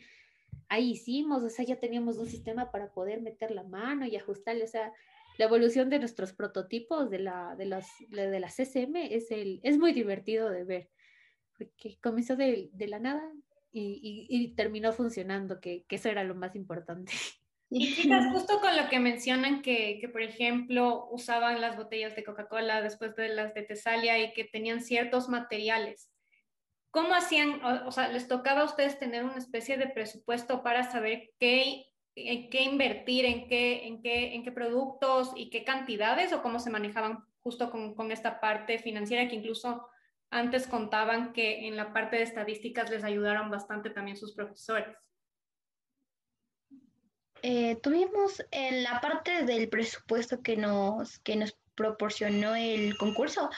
ahí hicimos, o sea, ya teníamos un sistema para poder meter la mano y ajustarle, o sea, la evolución de nuestros prototipos de la, de las, de la es, el, es muy divertido de ver, porque comenzó de, la nada y, y, terminó funcionando, que, que, eso era lo más importante. (laughs) Y chicas, justo con lo que mencionan que, que, por ejemplo, usaban las botellas de Coca-Cola después de las de Tesalia y que tenían ciertos materiales. ¿Cómo hacían, o, sea, les tocaba a ustedes tener una especie de presupuesto para saber qué, en qué invertir, en qué, en, qué, en qué productos y qué cantidades o cómo se manejaban justo con, con esta parte financiera que incluso antes contaban que en la parte de estadísticas les ayudaron bastante también sus profesores? Eh, tuvimos en la parte del presupuesto que nos, que nos proporcionó el concurso,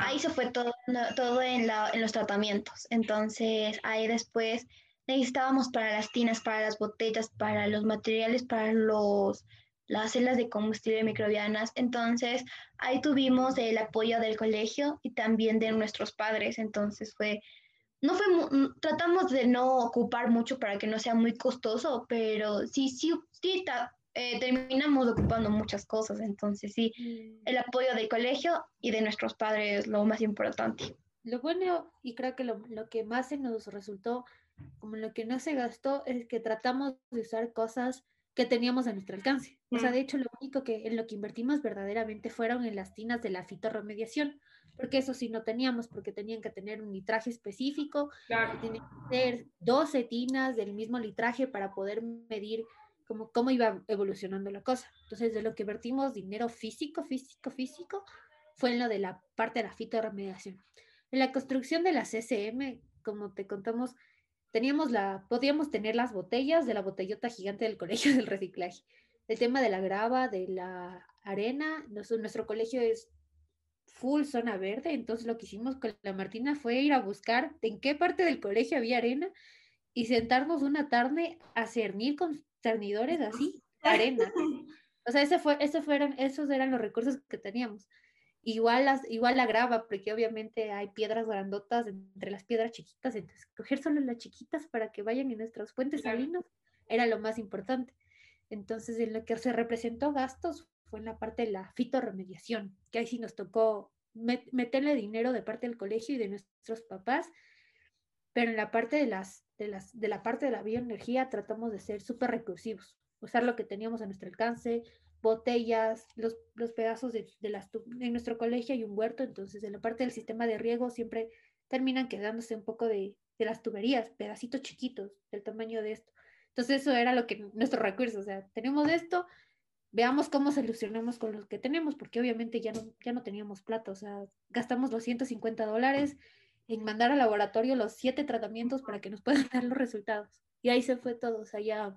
ahí se fue todo, todo en, la, en, los tratamientos. Entonces, ahí después necesitábamos para las tinas, para las botellas, para los materiales, para los, las celdas de combustible microbianas. Entonces, ahí tuvimos el apoyo del colegio y también de nuestros padres. Entonces, fue, no fue, tratamos de no ocupar mucho para que no sea muy costoso, pero sí, sí, sí, eh, terminamos ocupando muchas cosas. Entonces, sí, mm. el apoyo del colegio y de nuestros padres es lo más importante. Lo bueno, y creo que lo, lo que más se nos resultó, como lo que no se gastó, es que tratamos de usar cosas que teníamos a nuestro alcance. O sea, de hecho, lo único que en lo que invertimos verdaderamente fueron en las tinas de la fitorremediación, porque eso sí no teníamos, porque tenían que tener un litraje específico, claro. tenían que ser 12 tinas del mismo litraje para poder medir cómo, cómo iba evolucionando la cosa. Entonces, de lo que invertimos dinero físico, físico, físico, fue en lo de la parte de la fitorremediación. En la construcción de la CCM, como te contamos, teníamos la, podíamos tener las botellas de la botellota gigante del colegio del reciclaje. El tema de la grava, de la arena, nuestro, nuestro colegio es full zona verde, entonces lo que hicimos con la Martina fue ir a buscar en qué parte del colegio había arena y sentarnos una tarde a cernir con cernidores así, (laughs) arena. O sea, ese fue, ese fueron, esos eran los recursos que teníamos. Igual, las, igual la grava, porque obviamente hay piedras grandotas entre las piedras chiquitas, entonces coger solo las chiquitas para que vayan en nuestras fuentes salinas era lo más importante. Entonces, en lo que se representó gastos fue en la parte de la fitorremediación, que ahí sí nos tocó meterle dinero de parte del colegio y de nuestros papás, pero en la parte de, las, de, la parte de la bioenergía tratamos de ser súper recursivos, usar lo que teníamos a nuestro alcance, botellas, los, los pedazos de, de, las en nuestro colegio hay un huerto, entonces en la parte del sistema de riego siempre terminan quedándose un poco de, de las tuberías, pedacitos chiquitos del tamaño de esto. Entonces eso era lo que nuestro recurso, o sea, tenemos esto, veamos cómo solucionamos con los que tenemos, porque obviamente ya no, ya no teníamos plata, o sea, gastamos 250 dólares en mandar al laboratorio los siete tratamientos para que nos puedan (laughs) dar los resultados. Y ahí se fue todo, o sea, ya,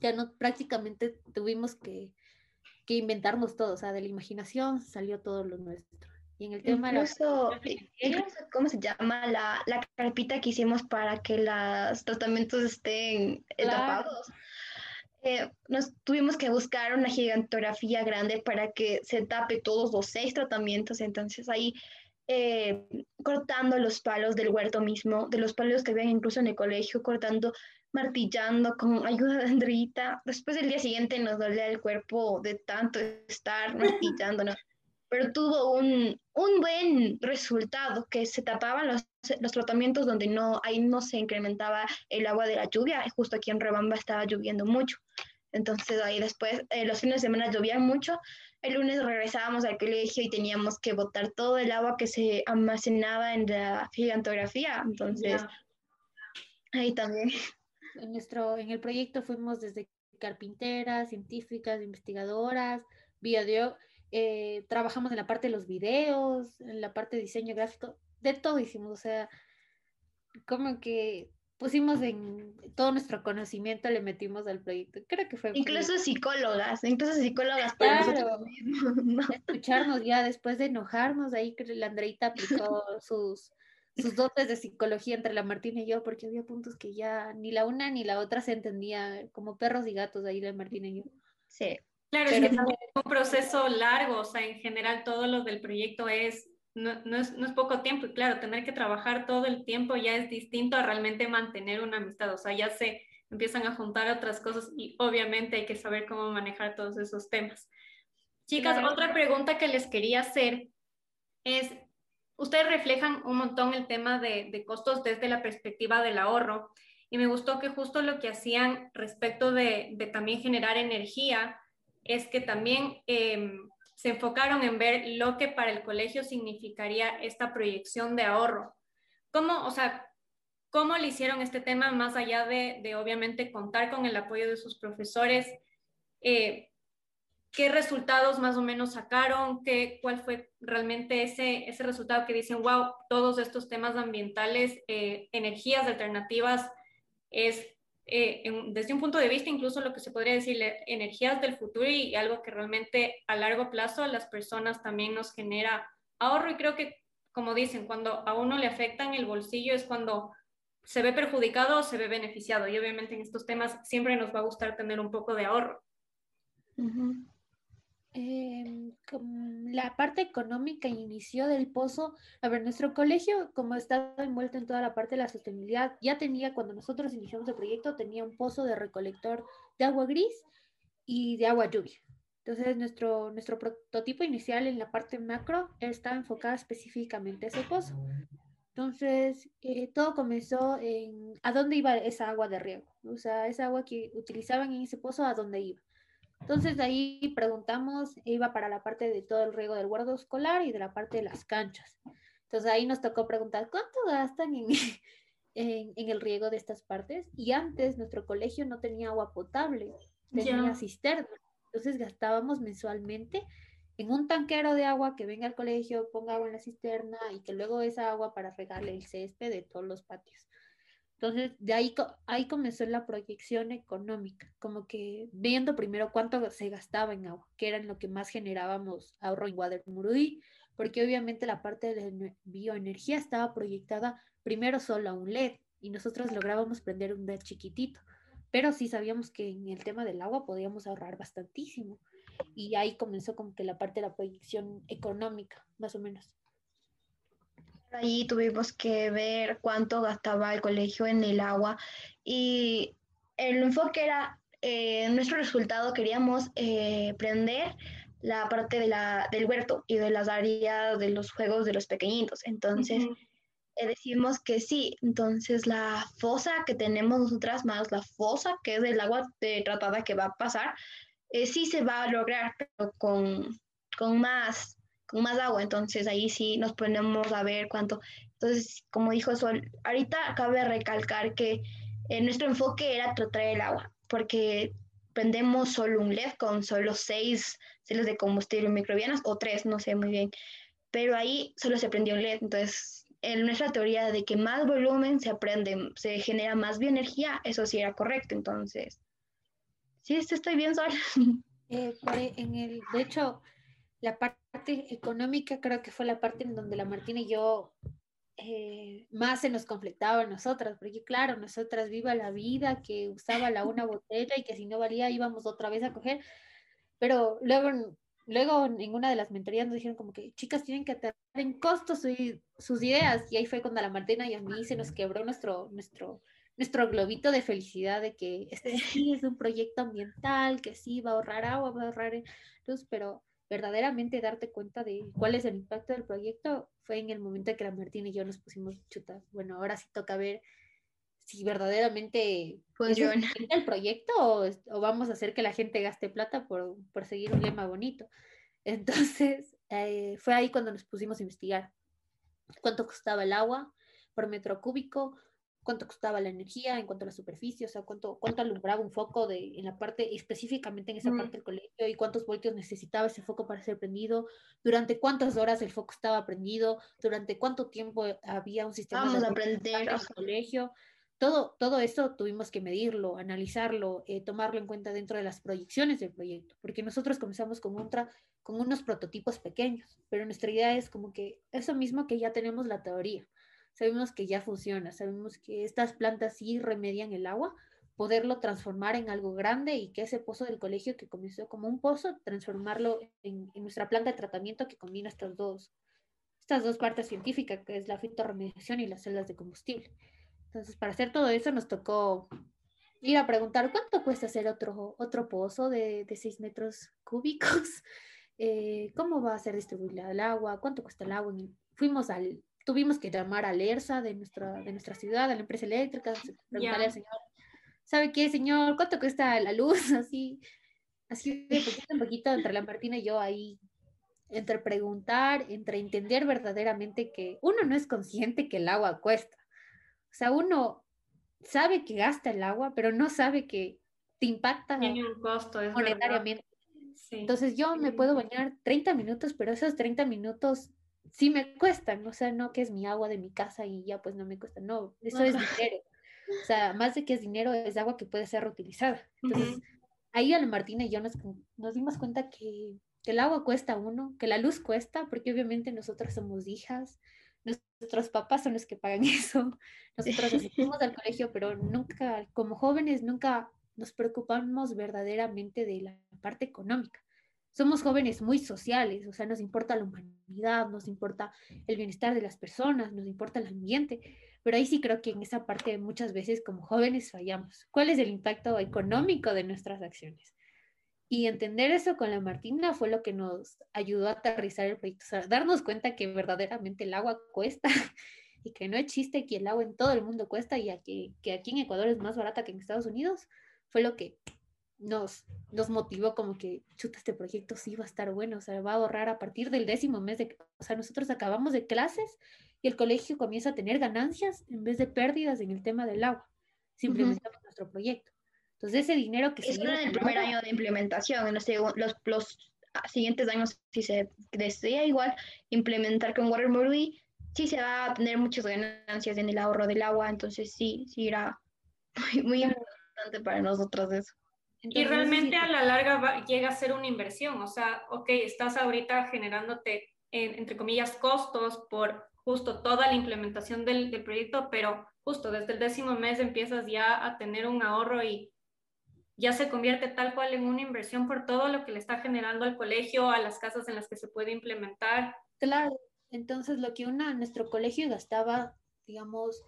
ya no, prácticamente tuvimos que, que inventarnos todo, o sea, de la imaginación salió todo lo nuestro. Y en el tema incluso, ¿cómo se llama? La, la, carpita que hicimos para que los tratamientos estén tapados. Eh, nos tuvimos que buscar una gigantografía grande para que se tape todos los seis tratamientos. Entonces ahí eh, cortando los palos del huerto mismo, de los palos que habían incluso en el colegio, cortando martillando con (laughs) ayuda de Andrita. Después del día siguiente nos dolía el cuerpo de tanto estar martillándonos, pero tuvo un, un buen resultado, que se tapaban los, los, tratamientos donde no, ahí no se incrementaba el agua de la lluvia, justo aquí en Rebamba estaba lloviendo mucho. Entonces ahí después, eh, los fines de semana llovían mucho, el lunes regresábamos al colegio y teníamos que botar todo el agua que se almacenaba en la gigantografía. Entonces, ahí también en, nuestro, en el proyecto fuimos desde carpinteras, científicas, investigadoras, video, eh, trabajamos en la parte de los videos, en la parte de diseño gráfico, de todo hicimos, o sea, como que pusimos en todo nuestro conocimiento, le metimos al proyecto. Creo que fue. Incluso psicólogas, incluso psicólogas Escucharnos ya después de enojarnos, ahí que la Andreita aplicó (laughs) sus sus dotes de psicología entre la Martina y yo, porque había puntos que ya ni la una ni la otra se entendía, como perros y gatos ahí la Martina y yo. Sí. Claro, es que es un proceso largo, o sea, en general todo lo del proyecto es no, no, es, no es poco tiempo y claro, tener que trabajar todo el tiempo ya es distinto a realmente mantener una amistad, o sea, ya se empiezan a juntar otras cosas y obviamente hay que saber cómo manejar todos esos temas. Chicas, otra pregunta que les quería hacer es, ustedes reflejan un montón el tema de, costos desde la perspectiva del ahorro y me gustó que justo lo que hacían respecto de, también generar energía es que también em, se enfocaron en ver lo que para el colegio significaría esta proyección de ahorro. ¿Cómo, o sea, cómo le hicieron este tema más allá de, obviamente contar con el apoyo de sus profesores? Eh, qué resultados más o menos sacaron, qué, cuál fue realmente ese, ese resultado que dicen, wow, todos estos temas ambientales, eh, energías alternativas, es eh, desde un punto de vista incluso lo que se podría decir, energías del futuro y algo que realmente a largo plazo a las personas también nos genera ahorro. Y creo que, como dicen, cuando a uno le afectan el bolsillo es cuando se ve perjudicado o se ve beneficiado. Y obviamente en estos temas siempre nos va a gustar tener un poco de ahorro. Em, la parte económica inició del pozo. A ver, nuestro colegio, como está envuelto en toda la parte de la sostenibilidad, ya tenía, cuando nosotros iniciamos el proyecto, tenía un pozo de recolector de agua gris y de agua lluvia. Entonces, nuestro, nuestro prototipo inicial en la parte macro estaba enfocado específicamente a ese pozo. Entonces, eh, todo comenzó en a dónde iba esa agua de riego, o sea, esa agua que utilizaban en ese pozo, a dónde iba. Entonces, de ahí preguntamos, iba para la parte de todo el riego del guardo escolar y de la parte de las canchas. Entonces, ahí nos tocó preguntar, ¿cuánto gastan en, (laughs) en, en el riego de estas partes? Y antes nuestro colegio no tenía agua potable, tenía cisterna. Entonces, gastábamos mensualmente en un tanquero de agua que venga al colegio, ponga agua en la cisterna y que luego esa agua para regarle el césped de todos los patios. Entonces, de ahí, ahí comenzó la proyección económica, como que viendo primero cuánto se gastaba en agua, que era lo que más generábamos ahorro en Guadalmurudí, porque obviamente la parte de bioenergía estaba proyectada primero solo a un LED y nosotros lográbamos prender un LED chiquitito, pero sí sabíamos que en el tema del agua podíamos ahorrar bastantísimo y ahí comenzó como que la parte de la proyección económica, más o menos. Ahí tuvimos que ver cuánto gastaba el colegio en el agua y el enfoque era, eh, nuestro resultado queríamos eh, prender la parte de la, del huerto y de las áreas de los juegos de los pequeñitos. Entonces, eh, decimos que sí. Entonces, la fosa que tenemos nosotras más la fosa que es el agua de tratada que va a pasar, eh, sí se va a lograr, pero con, con, más, más agua. Entonces ahí sí nos ponemos a ver cuánto. Entonces, como dijo Sol, ahorita cabe recalcar que eh, nuestro enfoque era tratar el agua, porque prendemos solo un LED con solo seis celos de combustible microbianas o tres, no sé muy bien. Pero ahí solo se prendió un LED. Entonces, en nuestra teoría de que más volumen se aprende, se genera más bioenergía, eso sí era correcto. Entonces, Sí, estoy bien sola. Eh, en el, de hecho, la parte económica creo que fue la parte en donde la Martina y yo eh, más se nos conflictaba a nosotras, porque claro, nosotras viva la vida, que usaba la una (laughs) botella y que si no valía íbamos otra vez a coger, pero luego, luego en una de las mentorías nos dijeron como que chicas tienen que tener en costo sus ideas y ahí fue cuando la Martina y a mí se nos quebró nuestro, nuestro, nuestro globito de felicidad de que este (laughs) sí es un proyecto ambiental, que sí va a ahorrar agua, va a ahorrar luz, pero verdaderamente darte cuenta de cuál es el impacto del proyecto fue en el momento en que la Martina y yo nos pusimos chutas. Bueno, ahora sí toca ver si verdaderamente funciona (laughs) el proyecto o, vamos a hacer que la gente gaste plata por, por seguir un lema bonito. Entonces, (laughs) eh, fue ahí cuando nos pusimos a investigar cuánto costaba el agua por metro cúbico, cuánto costaba la energía en cuanto a la superficie, o sea, cuánto, cuánto alumbraba un foco de, en la parte, específicamente en esa parte del colegio, y cuántos voltios necesitaba ese foco para ser prendido, durante cuántas horas el foco estaba prendido, durante cuánto tiempo había un sistema Vamos de aprender. en el colegio. Todo, todo esto tuvimos que medirlo, analizarlo, eh, tomarlo en cuenta dentro de las proyecciones del proyecto, porque nosotros comenzamos con, otra, con unos prototipos pequeños, pero nuestra idea es como que eso mismo que ya tenemos la teoría, sabemos que ya funciona, sabemos que estas plantas sí remedian el agua, poderlo transformar en algo grande y que ese pozo del colegio que comenzó como un pozo, transformarlo en, nuestra planta de tratamiento que combina estas dos, estas dos partes científicas, que es la fitorremediación y las celdas de combustible. Entonces, para hacer todo eso nos tocó ir a preguntar cuánto cuesta hacer otro, otro pozo de, de 6 metros cúbicos, (laughs) eh, cómo va a ser distribuida el agua, cuánto cuesta el agua. Fuimos al, tuvimos que llamar a ERSA de nuestra, de nuestra ciudad, a la empresa eléctrica, preguntarle al señor, ¿sabe qué, señor? ¿Cuánto cuesta la luz? (laughs) Así, así de poquito en poquito, entre la Martina y yo ahí, entre preguntar, entre entender verdaderamente que uno no es consciente que el agua cuesta. O sea, uno sabe que gasta el agua, pero no sabe que te impacta monetariamente. Entonces yo me puedo bañar 30 minutos, pero esos 30 minutos sí me cuestan, o sea, no que es mi agua de mi casa y ya pues no me cuesta, no, eso es dinero. O sea, más de que es dinero, es agua que puede ser reutilizada. Entonces, ahí a Martina y yo nos, nos dimos cuenta que, que, el agua cuesta uno, que la luz cuesta, porque obviamente nosotros somos hijas, nuestros papás son los que pagan (laughs) eso. Nosotros asistimos (laughs) al colegio, pero nunca, como jóvenes, nunca nos preocupamos verdaderamente de la parte económica. Somos jóvenes muy sociales, o sea, nos importa la humanidad, nos importa el bienestar de las personas, nos importa el ambiente, pero ahí sí creo que en esa parte muchas veces como jóvenes fallamos. ¿Cuál es el impacto económico de nuestras acciones? Y entender eso con la Martina fue lo que nos ayudó a aterrizar el proyecto, o sea, darnos cuenta que verdaderamente el agua cuesta (laughs) y que no es chiste que el agua en todo el mundo cuesta y que, que aquí en Ecuador es más barata que en Estados Unidos, fue lo que nos, nos motivó como que, chuta, este proyecto sí va a estar bueno, o sea, va a ahorrar a partir del décimo mes de, o sea, nosotros acabamos de clases y el colegio comienza a tener ganancias en vez de pérdidas en el tema del agua, simplemente uh nuestro proyecto. Entonces, ese dinero que se... en el primer año de implementación, en los, los, los siguientes años, si se desea igual implementar con Waterbury, sí se va a tener muchas ganancias en el ahorro del agua, entonces sí, sí irá (laughs) muy, muy importante para nosotros eso y realmente a la larga llega a ser una inversión, o sea, ok, estás ahorita generándote, entre comillas, costos por justo toda la implementación del, del, proyecto, pero justo desde el décimo mes empiezas ya a tener un ahorro y ya se convierte tal cual en una inversión por todo lo que le está generando al colegio, a las casas en las que se puede implementar. Claro, entonces lo que una, nuestro colegio gastaba, digamos,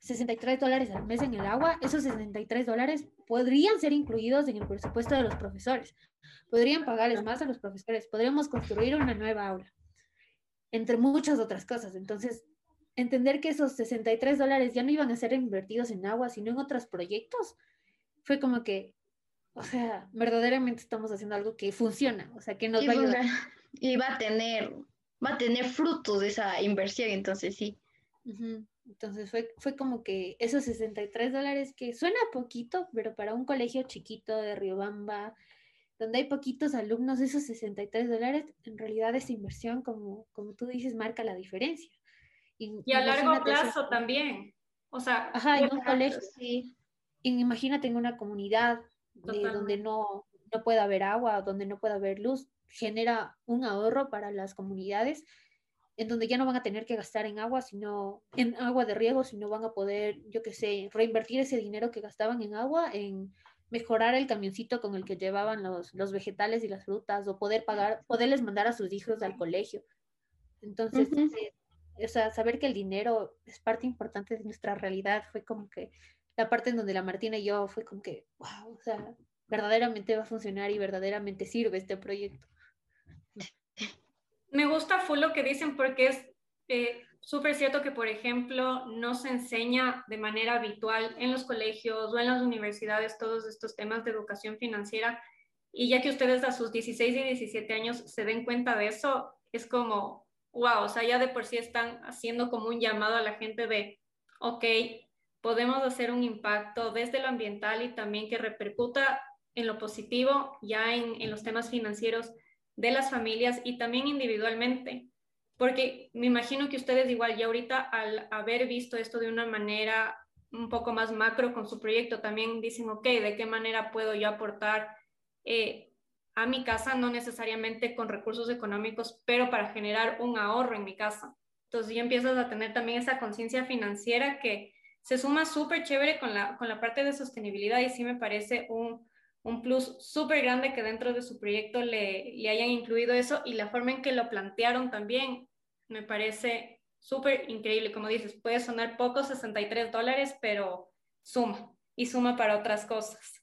63 dólares al mes en el agua, esos 63 dólares podrían ser incluidos en el presupuesto de los profesores. Podrían pagarles más a los profesores. Podríamos construir una nueva aula, entre muchas otras cosas. Entonces, entender que esos 63 dólares ya no iban a ser invertidos en agua, sino en otros proyectos, fue como que, o sea, verdaderamente estamos haciendo algo que funciona, o sea, que nos va a ayudar. Y va a tener, va a tener frutos de esa inversión, entonces sí. Entonces fue, fue como que esos 63 dólares que suena poquito, pero para un colegio chiquito de Riobamba, donde hay poquitos alumnos, esos 63 dólares, en realidad esa inversión, como, como tú dices, marca la diferencia. Y, a largo plazo también. O sea, ajá, en un colegio, sí. imagínate en una comunidad donde no, no pueda haber agua, donde no pueda haber luz, genera un ahorro para las comunidades en donde ya no van a tener que gastar en agua, sino en agua de riego, sino van a poder, yo qué sé, reinvertir ese dinero que gastaban en agua en mejorar el camioncito con el que llevaban los, los vegetales y las frutas o poder pagar, poderles mandar a sus hijos al colegio. Entonces, eh, o sea, saber que el dinero es parte importante de nuestra realidad fue como que la parte en donde la Martina y yo fue como que, wow, o sea, verdaderamente va a funcionar y verdaderamente sirve este proyecto me gusta full lo que dicen porque es eh, súper cierto que, por ejemplo, no se enseña de manera habitual en los colegios o en las universidades todos estos temas de educación financiera. Y ya que ustedes a sus 16 y 17 años se den cuenta de eso, es como, wow, o sea, ya de por sí están haciendo como un llamado a la gente de, ok, podemos hacer un impacto desde lo ambiental y también que repercuta en lo positivo ya en, en los temas financieros de las familias y también individualmente, porque me imagino que ustedes igual ya ahorita al haber visto esto de una manera un poco más macro con su proyecto, también dicen, ok, ¿de qué manera puedo yo aportar eh, a mi casa? No necesariamente con recursos económicos, pero para generar un ahorro en mi casa. Entonces ya empiezas a tener también esa conciencia financiera que se suma súper chévere con la, con la parte de sostenibilidad y sí me parece un, un plus súper grande que dentro de su proyecto le, le, hayan incluido eso y la forma en que lo plantearon también me parece súper increíble. Como dices, puede sonar poco, 63 dólares, pero suma y suma para otras cosas.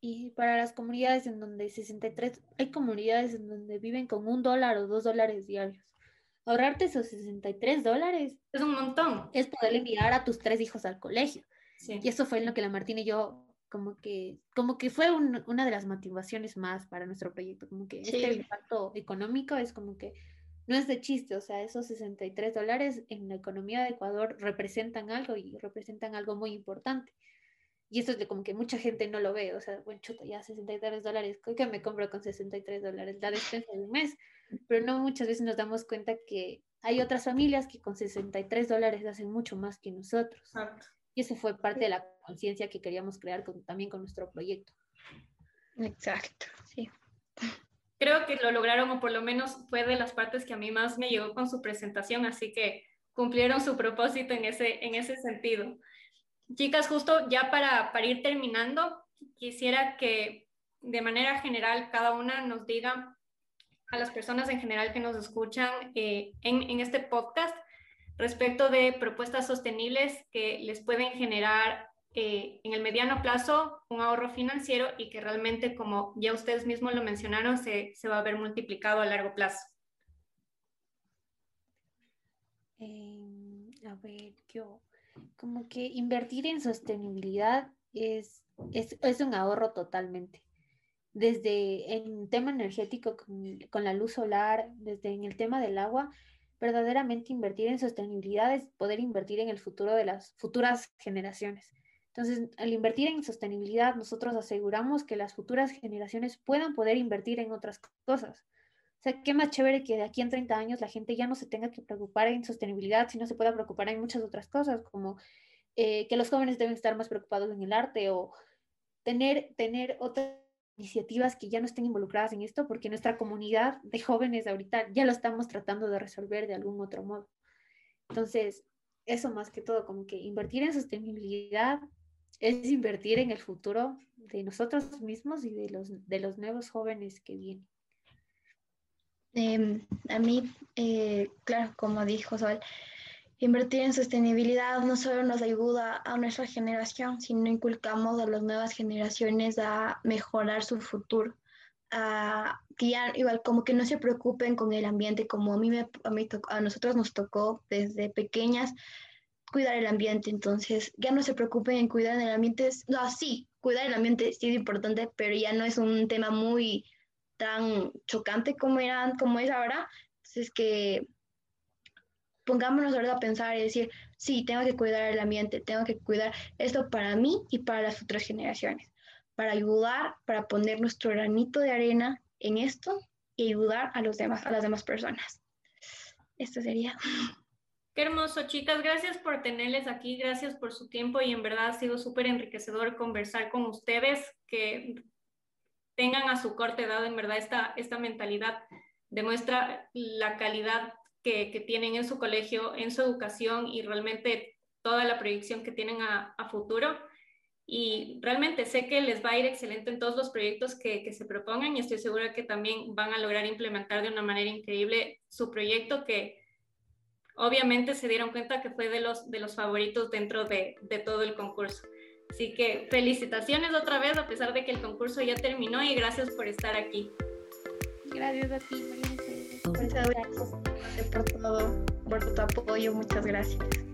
Y para las comunidades en donde 63, hay comunidades en donde viven con un dólar o dos dólares diarios. Ahorrarte esos 63 dólares. Es un montón. Es poder enviar a tus tres hijos al colegio. Y eso fue en lo que la Martina y yo como que, como que fue una de las motivaciones más para nuestro proyecto, como que este impacto económico es como que no es de chiste, o sea, esos 63 dólares en la economía de Ecuador representan algo y representan algo muy importante. Y eso es de como que mucha gente no lo ve, o sea, bueno, chuta, ya 63 dólares, ¿qué me compro con 63 dólares? La despensa de un mes, pero no muchas veces nos damos cuenta que hay otras familias que con 63 dólares hacen mucho más que nosotros. Exacto. Y ese fue parte de la conciencia que queríamos crear también con nuestro proyecto. Exacto, sí. Creo que lo lograron, o por lo menos fue de las partes que a mí más me llegó con su presentación, así que cumplieron su propósito en ese, en ese sentido. chicas, justo ya para, para ir terminando, quisiera que de manera general cada una nos diga a las personas en general que nos escuchan eh, en, en, este podcast respecto de propuestas sostenibles que les pueden generar eh, en el mediano plazo un ahorro financiero y que realmente, como ya ustedes mismos lo mencionaron, se, se va a ver multiplicado a largo plazo. Eh, a ver, yo, como que invertir en sostenibilidad es, es, es un ahorro totalmente desde en tema energético con, con, la luz solar, desde en el tema del agua, verdaderamente invertir en sostenibilidad es poder invertir en el futuro de las futuras generaciones. Entonces, al invertir en sostenibilidad, nosotros aseguramos que las futuras generaciones puedan poder invertir en otras cosas. O sea, qué más chévere que de aquí en 30 años la gente ya no se tenga que preocupar en sostenibilidad, sino se pueda preocupar en muchas otras cosas, como eh, que los jóvenes deben estar más preocupados en el arte o tener, tener otras iniciativas que ya no estén involucradas en esto, porque nuestra comunidad de jóvenes ahorita ya lo estamos tratando de resolver de algún otro modo. Entonces, eso más que todo, como que invertir en sostenibilidad es invertir en el futuro de nosotros mismos y de los, de los nuevos jóvenes que vienen. Em, a mí, eh, claro, como dijo Sol, Invertir en sostenibilidad no solo nos ayuda a nuestra generación, sino inculcamos a las nuevas generaciones a mejorar su futuro, a que ya igual como que no se preocupen con el ambiente, como a mí, me, a, mí a nosotros nos tocó desde pequeñas cuidar el ambiente, entonces ya no se preocupen en cuidar el ambiente, no, sí, cuidar el ambiente sí es importante, pero ya no es un tema muy tan chocante como, eran, como es ahora, entonces que pongámonos ahora a pensar y decir, sí, tengo que cuidar el ambiente, tengo que cuidar esto para mí y para las futuras generaciones, para ayudar, para poner nuestro granito de arena en esto y ayudar a, los demás, a las demás personas. Esto sería. Qué hermoso, chicas. Gracias por tenerles aquí, gracias por su tiempo y en verdad ha sido súper enriquecedor conversar con ustedes, que tengan a su corta edad, en verdad, esta, esta mentalidad demuestra la calidad que, tienen en su colegio, en su educación y realmente toda la proyección que tienen a, futuro. Y realmente sé que les va a ir excelente en todos los proyectos que, se propongan y estoy segura que también van a lograr implementar de una manera increíble su proyecto que obviamente se dieron cuenta que fue de los, de los favoritos dentro de, de todo el concurso. Así que felicitaciones otra vez a pesar de que el concurso ya terminó y gracias por estar aquí. Gracias a ti, María por todo, por tu apoyo, muchas gracias.